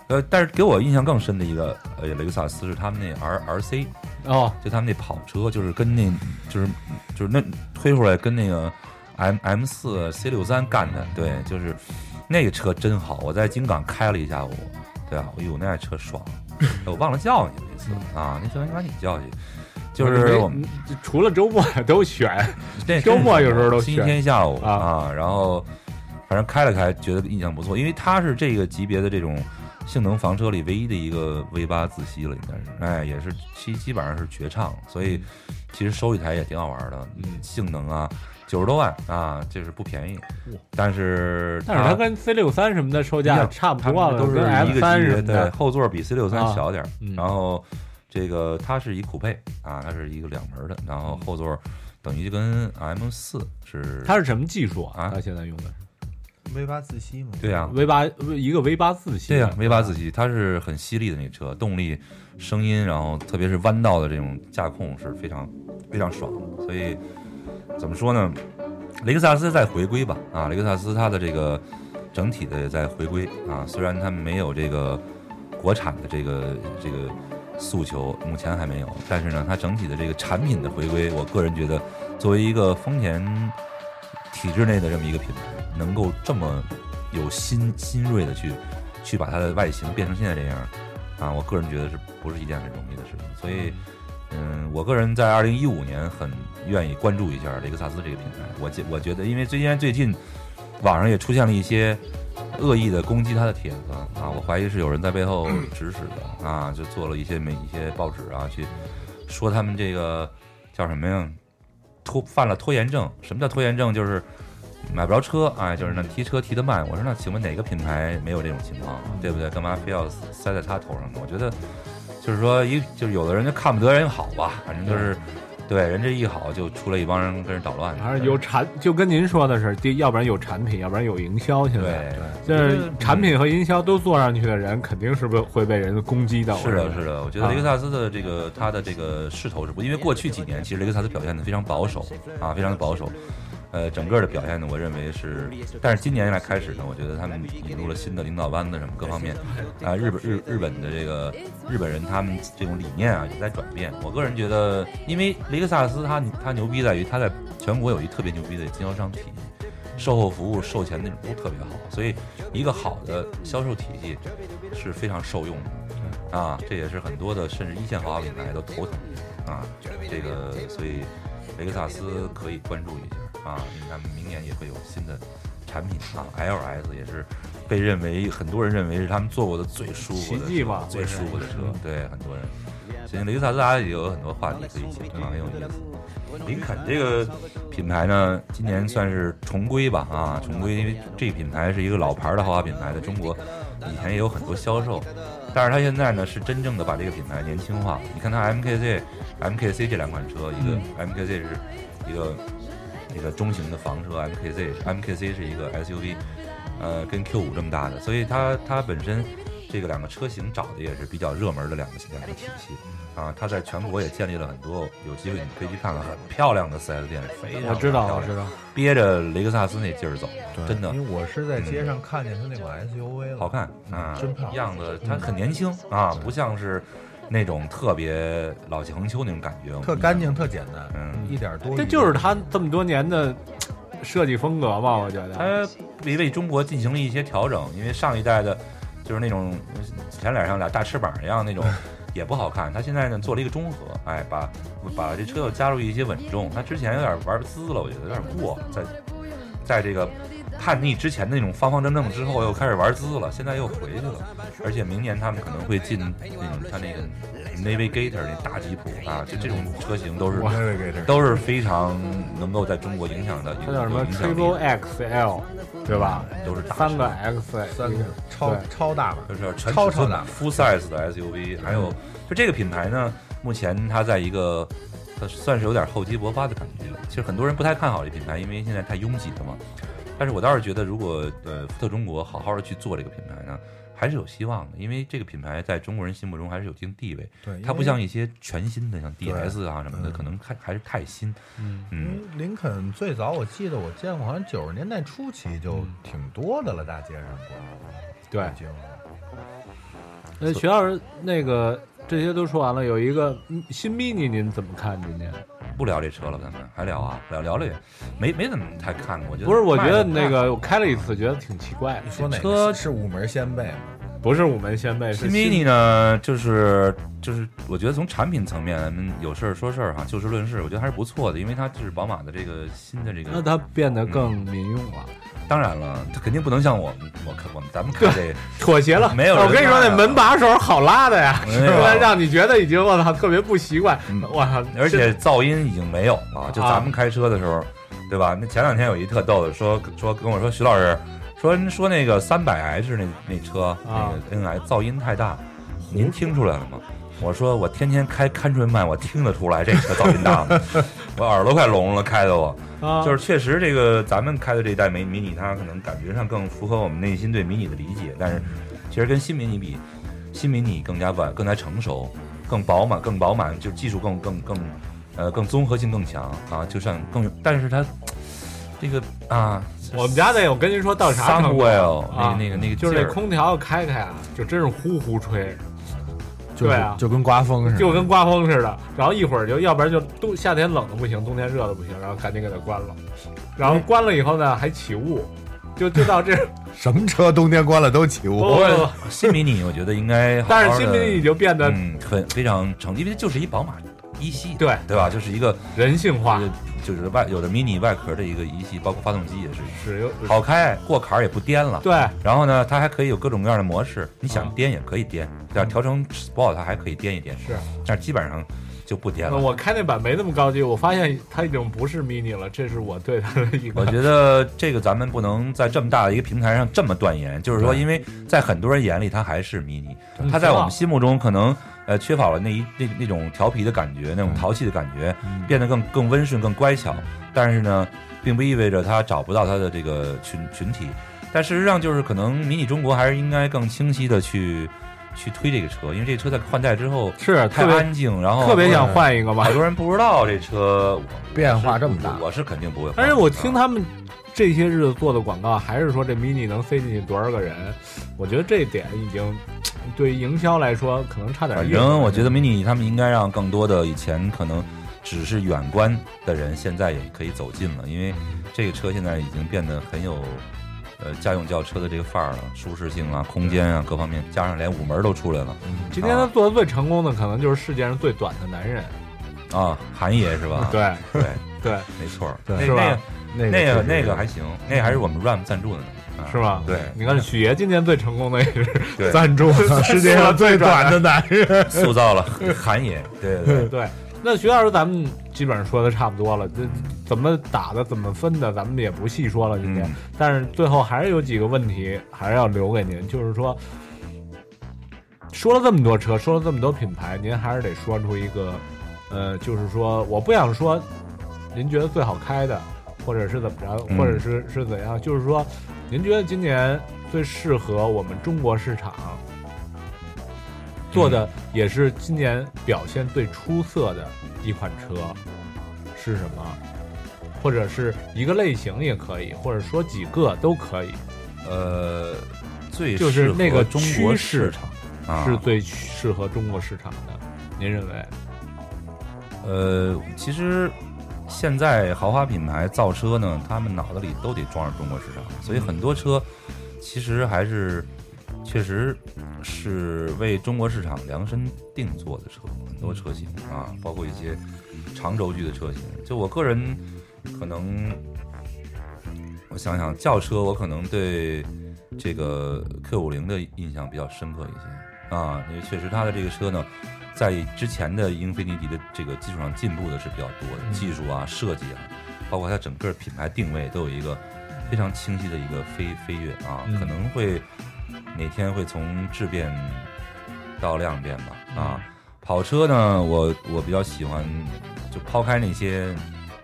呃，但是给我印象更深的一个呃雷克萨斯是他们那 R R C 哦，就他们那跑车，就是跟那就是就是那推出来跟那个 M M 四 C 六三干的，对，就是那个车真好，我在京港开了一下午，对啊，哎呦，那车爽，我忘了叫你了那次啊，那次应该你叫去，就是我们除了周末都选，对，周末有时候都星期天下午啊，然后反正开了开，觉得印象不错，因为它是这个级别的这种性能房车里唯一的一个 V 八自吸了，应该是，哎，也是基基本上是绝唱，所以其实收一台也挺好玩的，嗯，性能啊。九十多万啊，这是不便宜，但是但是它跟 C 六三什么的售价差不多，都是一个级别。对，后座比 C 六三小点儿，然后这个它是一酷配啊，它是一个两门的，然后后座等于就跟 M 四是。它是什么技术啊？它现在用的是 V 八自吸嘛？对呀，V 八一个 V 八自吸。对呀，V 八自吸，它是很犀利的那车，动力、声音，然后特别是弯道的这种驾控是非常非常爽的，所以。怎么说呢？雷克萨斯在回归吧，啊，雷克萨斯它的这个整体的在回归啊。虽然它没有这个国产的这个这个诉求，目前还没有，但是呢，它整体的这个产品的回归，我个人觉得，作为一个丰田体制内的这么一个品牌，能够这么有新新锐的去去把它的外形变成现在这样，啊，我个人觉得是不是一件很容易的事情？所以。我个人在二零一五年很愿意关注一下雷克萨斯这个品牌。我觉我觉得，因为最近最近网上也出现了一些恶意的攻击他的帖子啊，我怀疑是有人在背后指使的啊，就做了一些媒一些报纸啊去说他们这个叫什么呀？拖犯了拖延症。什么叫拖延症？就是买不着车啊，就是那提车提得慢。我说那请问哪个品牌没有这种情况，对不对？干嘛非要塞在他头上呢？我觉得。就是说，一就是有的人就看不得人好吧，反正就是，对人这一好，就出来一帮人跟人捣乱。还是有产，就跟您说的是，第要不然有产品，要不然有营销。现在对，就是产品和营销都做上去的人，肯定是不会被人攻击到。是的，是的。我觉得雷克萨斯的这个它的这个势头是不，因为过去几年其实雷克萨斯表现的非常保守啊，非常的保守。呃，整个的表现呢，我认为是，但是今年来开始呢，我觉得他们引入了新的领导班子，什么各方面，啊，日本日日本的这个日本人他们这种理念啊也在转变。我个人觉得，因为雷克萨斯它它牛逼在于它在全国有一特别牛逼的经销商体系，售后服务、售前那种都特别好，所以一个好的销售体系是非常受用的，啊，这也是很多的甚至一线豪华品牌都头疼啊，这个所以雷克萨斯可以关注一下。啊，你看明年也会有新的产品啊，LS 也是被认为很多人认为是他们做过的最舒服的、最舒服的车。对很多人，行，雷克萨斯也有很多话题可以讲，很有意思。林肯这个品牌呢，今年算是重归吧，啊，重归，因为这个品牌是一个老牌的豪华品牌，在中国以前也有很多销售，但是它现在呢是真正的把这个品牌年轻化。你看它 MKZ、MKC 这两款车，一个 MKZ 是一个。这个中型的房车 MKZ，MKC 是一个 SUV，呃，跟 Q 五这么大的，所以它它本身这个两个车型找的也是比较热门的两个两个体系啊。它在全国也建立了很多，有机会你可以去看看，很漂亮的 4S 店，非常我知道，我知道，憋着雷克萨斯那劲儿走，真的。因为我是在街上看见它那款 SUV 了，好看啊，真漂亮，样子它很年轻啊，不像是。那种特别老气横秋那种感觉，特干净，特简单，嗯，一点多。这就是他这么多年的设计风格吧？我觉得他为为中国进行了一些调整，因为上一代的，就是那种前脸上俩大翅膀一样那种，也不好看。他现在呢做了一个中和，哎，把把这车又加入一些稳重。他之前有点玩滋了，我觉得有点过，在在这个。叛逆之前的那种方方正正，之后又开始玩滋了，现在又回去了。而且明年他们可能会进那种他那个 Navigator 那大吉普啊，就这种车型都是都是非常能够在中国影响的。它叫什么 Triple XL，对吧？都是三个 X，三个超超大的，就是超超大 full size 的 SUV。还有就这个品牌呢，目前它在一个它算是有点厚积薄发的感觉。其实很多人不太看好这品牌，因为现在太拥挤了嘛。但是我倒是觉得，如果呃福特中国好好的去做这个品牌呢，还是有希望的，因为这个品牌在中国人心目中还是有一定地位。对，它不像一些全新的，像 DS 啊什么的，可能还还是太新。嗯嗯，林肯最早我记得我见过，好像九十年代初期就挺多的了，大街上对。呃，徐老师，那个这些都说完了，有一个新 mini，您怎么看今年？不聊这车了，咱们还聊啊？聊聊了也没没怎么太看过。我觉得不是，我觉得那个我开了一次，觉得挺奇怪的。你说哪车是五门掀背吗？不是五门掀背，是 mini 呢，就是就是，我觉得从产品层面，咱们有事儿说事儿哈，就事论事，我觉得还是不错的，因为它就是宝马的这个新的这个。那它变得更民用了。当然了，他肯定不能像我们我看我们咱们看这妥协了，没有我跟你说，那门把手好拉的呀，让你觉得已经我操特别不习惯？我操！而且噪音已经没有了，就啊咱们开车的时候，对吧？那前两天有一特逗的，说说跟我说徐老师说说那个三百 H 那那车啊那个 NI 噪音太大，您听出来了吗？我说我天天开看春慢，我听得出来这车噪音大吗？我耳朵快聋了，开的我。啊就是确实，这个咱们开的这一代迷迷你，它可能感觉上更符合我们内心对迷你的理解，但是其实跟新迷你比，新迷你更加晚、更加成熟、更饱满、更饱满，就技术更更更呃更综合性更强啊，就像更，但是它这个啊，我们家那我跟您说到啥程度啊？那个那个那个就是那空调开开啊，就真是呼呼吹，就是对啊，就跟刮风似的，就跟刮风似的。然后一会儿就要不然就冬夏天冷的不行，冬天热的不行，然后赶紧给它关了。然后关了以后呢，还起雾，就就到这。什么车冬天关了都起雾。不不过新迷你我觉得应该好好，但是新迷你就变得嗯很非常成，因为就是一宝马一系，对对吧？就是一个人性化。就是外有的迷你外壳的一个一系，包括发动机也是。是有好开，过坎儿也不颠了。对，然后呢，它还可以有各种各样的模式，你想颠也可以颠，对吧？调成 Sport 它还可以颠一颠，是，但是基本上就不颠了。我开那版没那么高级，我发现它已经不是 mini 了，这是我对它的一个。我觉得这个咱们不能在这么大的一个平台上这么断言，就是说，因为在很多人眼里它还是 mini，它在我们心目中可能呃缺少了那一那那种调皮的感觉，那种淘气的感觉，变得更更温顺、更乖巧。但是呢，并不意味着它找不到它的这个群群体。但事实上，就是可能迷你中国还是应该更清晰的去去推这个车，因为这车在换代之后是太安静，然后特别想换一个吧好多人不知道这车变化这么大，我是肯定不会换。而且我听他们这些日子做的广告，还是说这 mini 能塞进去多少个人？我觉得这点已经对于营销来说可能差点反。正我觉得 mini 他们应该让更多的以前可能只是远观的人，现在也可以走近了，因为这个车现在已经变得很有呃家用轿车的这个范儿了，舒适性啊、空间啊各方面，加上连五门都出来了。今天他做的最成功的，可能就是世界上最短的男人。啊，韩爷是吧？对对对，没错那那个那个那个还行，那个还是我们 RAM 赞助的呢，啊是吧？对，你看许爷今年最成功的也是对赞助世界上最短的男人，塑造了韩爷，对对对。对。那徐老师，咱们基本上说的差不多了，这怎么打的，怎么分的，咱们也不细说了。今天，嗯但是最后还是有几个问题，还是要留给您，就是说，说了这么多车，说了这么多品牌，您还是得说出一个，呃，就是说，我不想说您觉得最好开的，或者是怎么着，嗯或者是是怎样，就是说，您觉得今年最适合我们中国市场做的，也是今年表现最出色的一款车是什么？或者是一个类型也可以，或者说几个都可以。呃，最就是那个中国市场啊是最适合中国市场的，您认为？呃，其实现在豪华品牌造车呢，他们脑子里都得装着中国市场，所以很多车其实还是确实是为中国市场量身定做的车，很多车型啊，包括一些长轴距的车型。就我个人可能，我想想，轿车我可能对这个 Q 五零的印象比较深刻一些啊，因为确实它的这个车呢。在之前的英菲尼迪的这个基础上进步的是比较多的，技术啊、设计啊，包括它整个品牌定位都有一个非常清晰的一个飞飞跃啊，嗯可能会哪天会从质变到量变吧。啊。跑车呢，我我比较喜欢，就抛开那些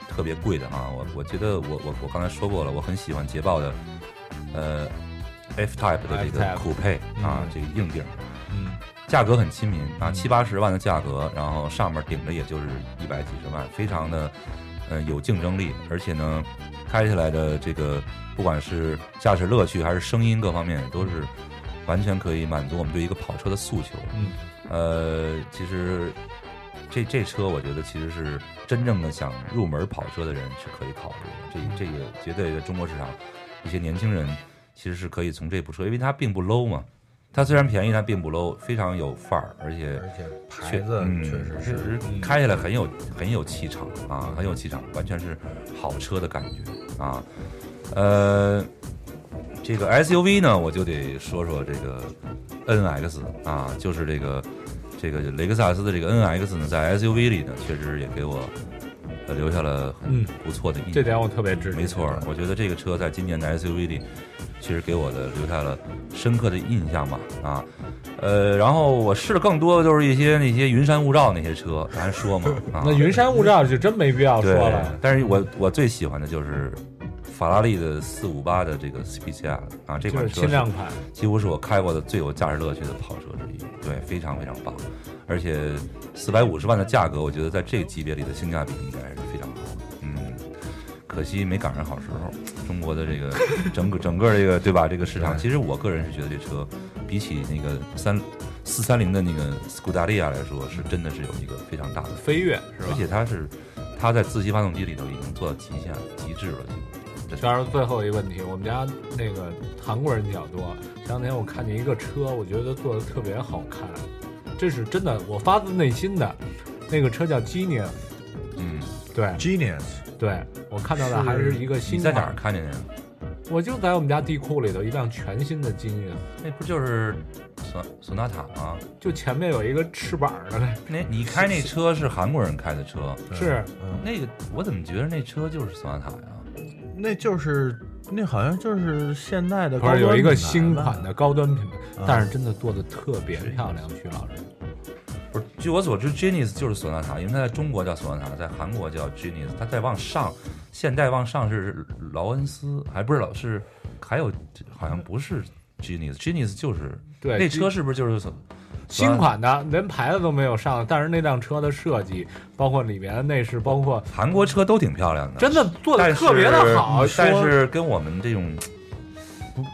特别贵的啊，我我觉得我我我刚才说过了，我很喜欢捷豹的呃 F Type 的这个酷配啊嗯，这个硬顶。嗯，价格很亲民啊，七八十万的价格，然后上面顶着也就是一百几十万，非常的呃有竞争力，而且呢，开起来的这个不管是驾驶乐趣还是声音各方面，都是完全可以满足我们对一个跑车的诉求。嗯，呃，其实这这车我觉得其实是真正的想入门跑车的人是可以考虑的。这这个绝对在中国市场，一些年轻人其实是可以从这部车，因为它并不 low 嘛。它虽然便宜，但并不 low，非常有范儿，而且而且牌子嗯确实确实开起来很有很有气场啊，很有气场，完全是好车的感觉啊。呃，这个 SUV 呢，我就得说说这个 NX 啊，就是这个这个雷克萨斯的这个 NX 呢，在 SUV 里呢，确实也给我呃留下了很嗯不错的印象。这点我特别支持。没错，我觉得这个车在今年的 SUV 里，其实给我的留下了深刻的印象吧。啊，呃，然后我试的更多的就是一些那些云山雾罩那些车，咱说嘛。啊、那云山雾罩就真没必要说了。但是我我最喜欢的就是法拉利的四五八的这个 Special 啊，这款车轻量款，几乎是我开过的最有驾驶乐趣的跑车之一。对，非常非常棒，而且四百五十万的价格，我觉得在这个级别里的性价比应该是非常好的。嗯，可惜没赶上好时候。中国的这个 整个整个这个对吧？这个市场，其实我个人是觉得这车比起那个三四三零的那个斯库达利亚来说，是真的是有一个非常大的飞跃是吧而且它是它在自吸发动机里头已经做到极限极致了，当然，最后一个问题，我们家那个韩国人比较多。前两天我看见一个车，我觉得做的特别好看，这是真的，我发自内心的。那个车叫 Genius，嗯，对，Genius，对我看到的还是一个新你在哪儿看见的呀？我就在我们家地库里头一辆全新的 Genius，那不就是索索纳塔吗？就前面有一个翅膀的那那你开那车是韩国人开的车，是那个我怎么觉得那车就是索纳塔呀？那就是那好像就是现代的高端不是有一个新款的高端品牌，啊但是真的做的特别漂亮，徐老师。不是，据我所知，Genius 就是索纳塔，因为它在中国叫索纳塔，在韩国叫 Genius。它再往上，现代往上是劳恩斯，还不是老是，还有好像不是 Genius，Genius 就是对那车是不是就是索新款的，连牌子都没有上，但是那辆车的设计，包括里面的内饰，包括韩国车都挺漂亮的，真的做的特别的好。但说是跟我们这种不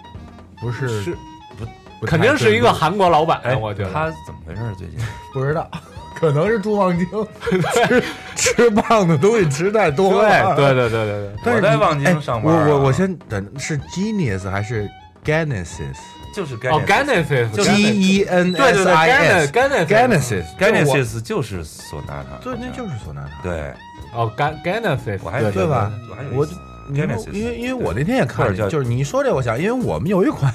不是是不不肯定是一个韩国老板，哎，我觉得他怎么回事？最近 不知道，可能是朱望京 吃吃棒的东西吃太多了。对对对对对对。但是我在望京哎上班啊我我我先等，是 Genius 还是 Genesis？就是哦 Genesis G E N 对对 S 对 I S Genesis Genesis Genesis 就是索纳塔，对，那就是索纳塔。对，哦，Gen Genesis，我还对对吧？我因为因为因为我那天也看见，或者叫就是你一说这，我想，因为我们有一款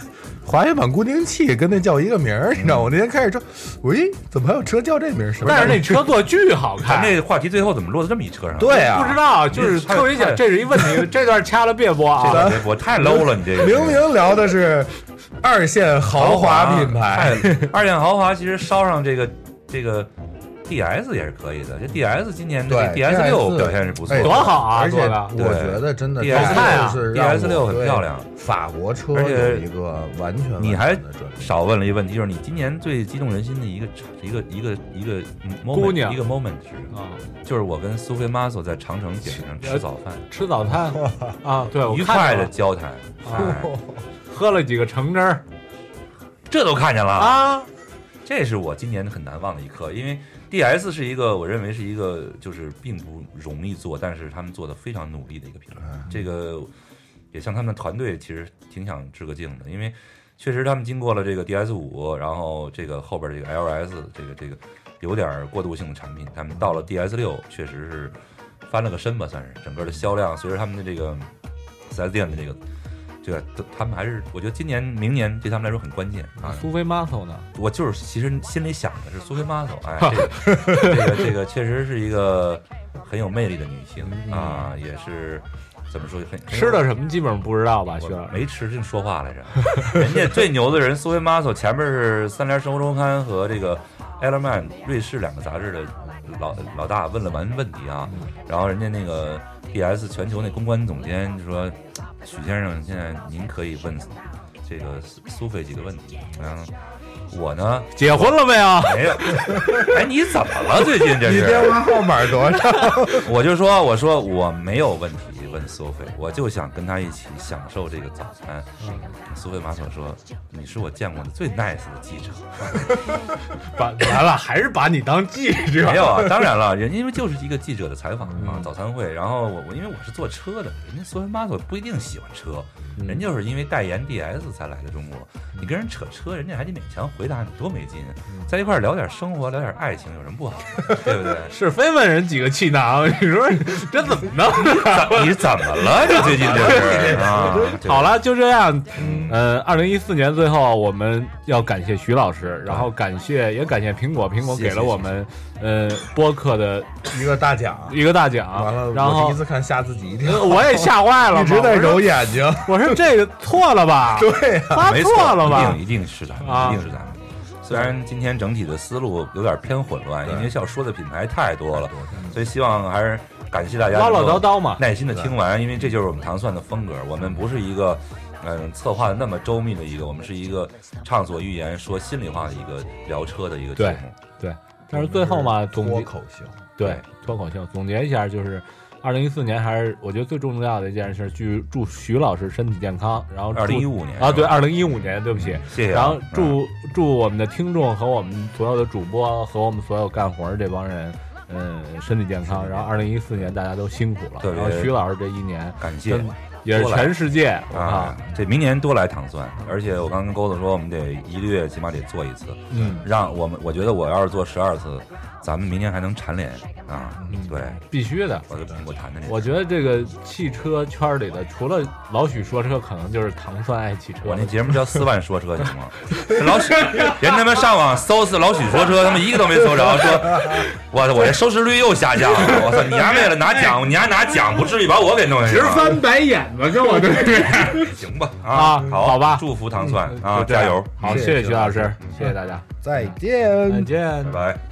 滑雪板固定器跟那叫一个名儿，你知道吗？我那天开着车，喂，怎么还有车叫这名儿？但是那车做巨好看。那话题最后怎么落到这么一车上？对啊，不知道，就是特别想，这是一问题。这段掐了别播啊！这个我太 low 了，你这个明明聊的是二线豪华品牌，二线豪华其实烧上这个这个 DS 也是可以的。这 DS 今年的对 DS 六 DS 表现是不错多好啊！而且做的我觉得真的 DS 看啊是让 DS 六我对很漂亮法国车而且有一个完全你还完全的转变。少问了一个问题，就是你今年最激动人心的一个一个一个一个 moment, 姑娘。一个 moment 是啊，就是我跟苏菲玛索在长城顶上吃早饭，吃早餐。啊，对，我愉快的交谈，哎。喝了几个橙汁儿。这都看见了。啊，这是我今年很难忘的一刻，因为 DS 是一个我认为是一个就是并不容易做，但是他们做的非常努力的一个品牌。这个也向他们的团队其实挺想致个敬的，因为确实他们经过了这个 DS 五，然后这个后边这个 LS 这个这个有点过渡性的产品，他们到了 DS 六确实是翻了个身吧，算是整个的销量，随着他们的这个四 S 店的这个。这个他们还是，我觉得今年、明年对他们来说很关键啊。苏菲玛索呢？我就是其实心里想的是苏菲玛索，哎，这个这个这个确实是一个很有魅力的女性啊，也是怎么说很很吃的什么基本上不知道吧？我薛老师没吃，净说话来着。人家最牛的人苏菲玛索前面是三联生活周刊和这个 e l e m a n 瑞士两个杂志的老老大问了完问题啊，然后人家那个 DS 全球那公关总监就说：“许先生，现在您可以问这个苏苏菲几个问题。”嗯我呢，结婚了没有？没有。哎，你怎么了？最近这是？你电话号码多少？我就说，我说我没有问题，问苏菲，我就想跟她一起享受这个早餐。苏菲玛索说：“你是我见过的最 nice 的记者。把完了还是把你当记者？没有啊，当然了，人家因为就是一个记者的采访啊，早餐会。然后我我因为我是坐车的，人家苏菲玛索不一定喜欢车，人就是因为代言 DS 才来的中国。你跟人扯车，人家还得勉强回答你，多没劲！在一块聊点生活，聊点爱情，有什么不好？对不对？是非问人几个气囊，你说这怎么弄？你怎么了？你最近这是啊？好了，就这样。呃，二零一四年最后，我们要感谢徐老师，然后感谢也感谢苹果，苹果给了我们呃播客的一个大奖，一个大奖。完了，然后第一次看吓自己一跳，我也吓坏了，一直在揉眼睛。我说这个错了吧？对，发错了吧？一定一定是咱们，一定是咱们。虽然今天整体的思路有点偏混乱，因为要说的品牌太多了，所以希望还是感谢大家唠唠叨叨嘛，耐心的听完，因为这就是我们糖蒜的风格。我们不是一个嗯策划的那么周密的一个，我们是一个畅所欲言、说心里话的一个聊车的一个节目。对，但是最后嘛，总脱口秀，对脱口秀总结一下就是。二零一四年还是我觉得最重要的一件事，祝祝徐老师身体健康。然后二零一五年啊，对，二零一五年，对不起，谢谢。然后祝祝我们的听众和我们所有的主播和我们所有干活这帮人，嗯，身体健康。然后二零一四年大家都辛苦了。然后徐老师这一年，感谢，也是全世界啊。这明年多来糖蒜，而且我刚跟钩子说，我们得一个月起码得做一次。嗯，让我们，我觉得我要是做十二次。咱们明年还能蝉联啊！对，必须的。我我谈谈你。我觉得这个汽车圈里的，除了老许说车，可能就是糖蒜爱汽车。我那节目叫四万说车，行吗？老许，人他妈上网搜是老许说车，他妈一个都没搜着。说，我我这收视率又下降了。我操！你还为了拿奖，你还拿奖，不至于把我给弄下去。直翻白眼吧，跟我对对。行吧，啊，好，好吧，祝福糖蒜啊，加油！好，谢谢徐老师，谢谢大家，再见，再见，拜拜。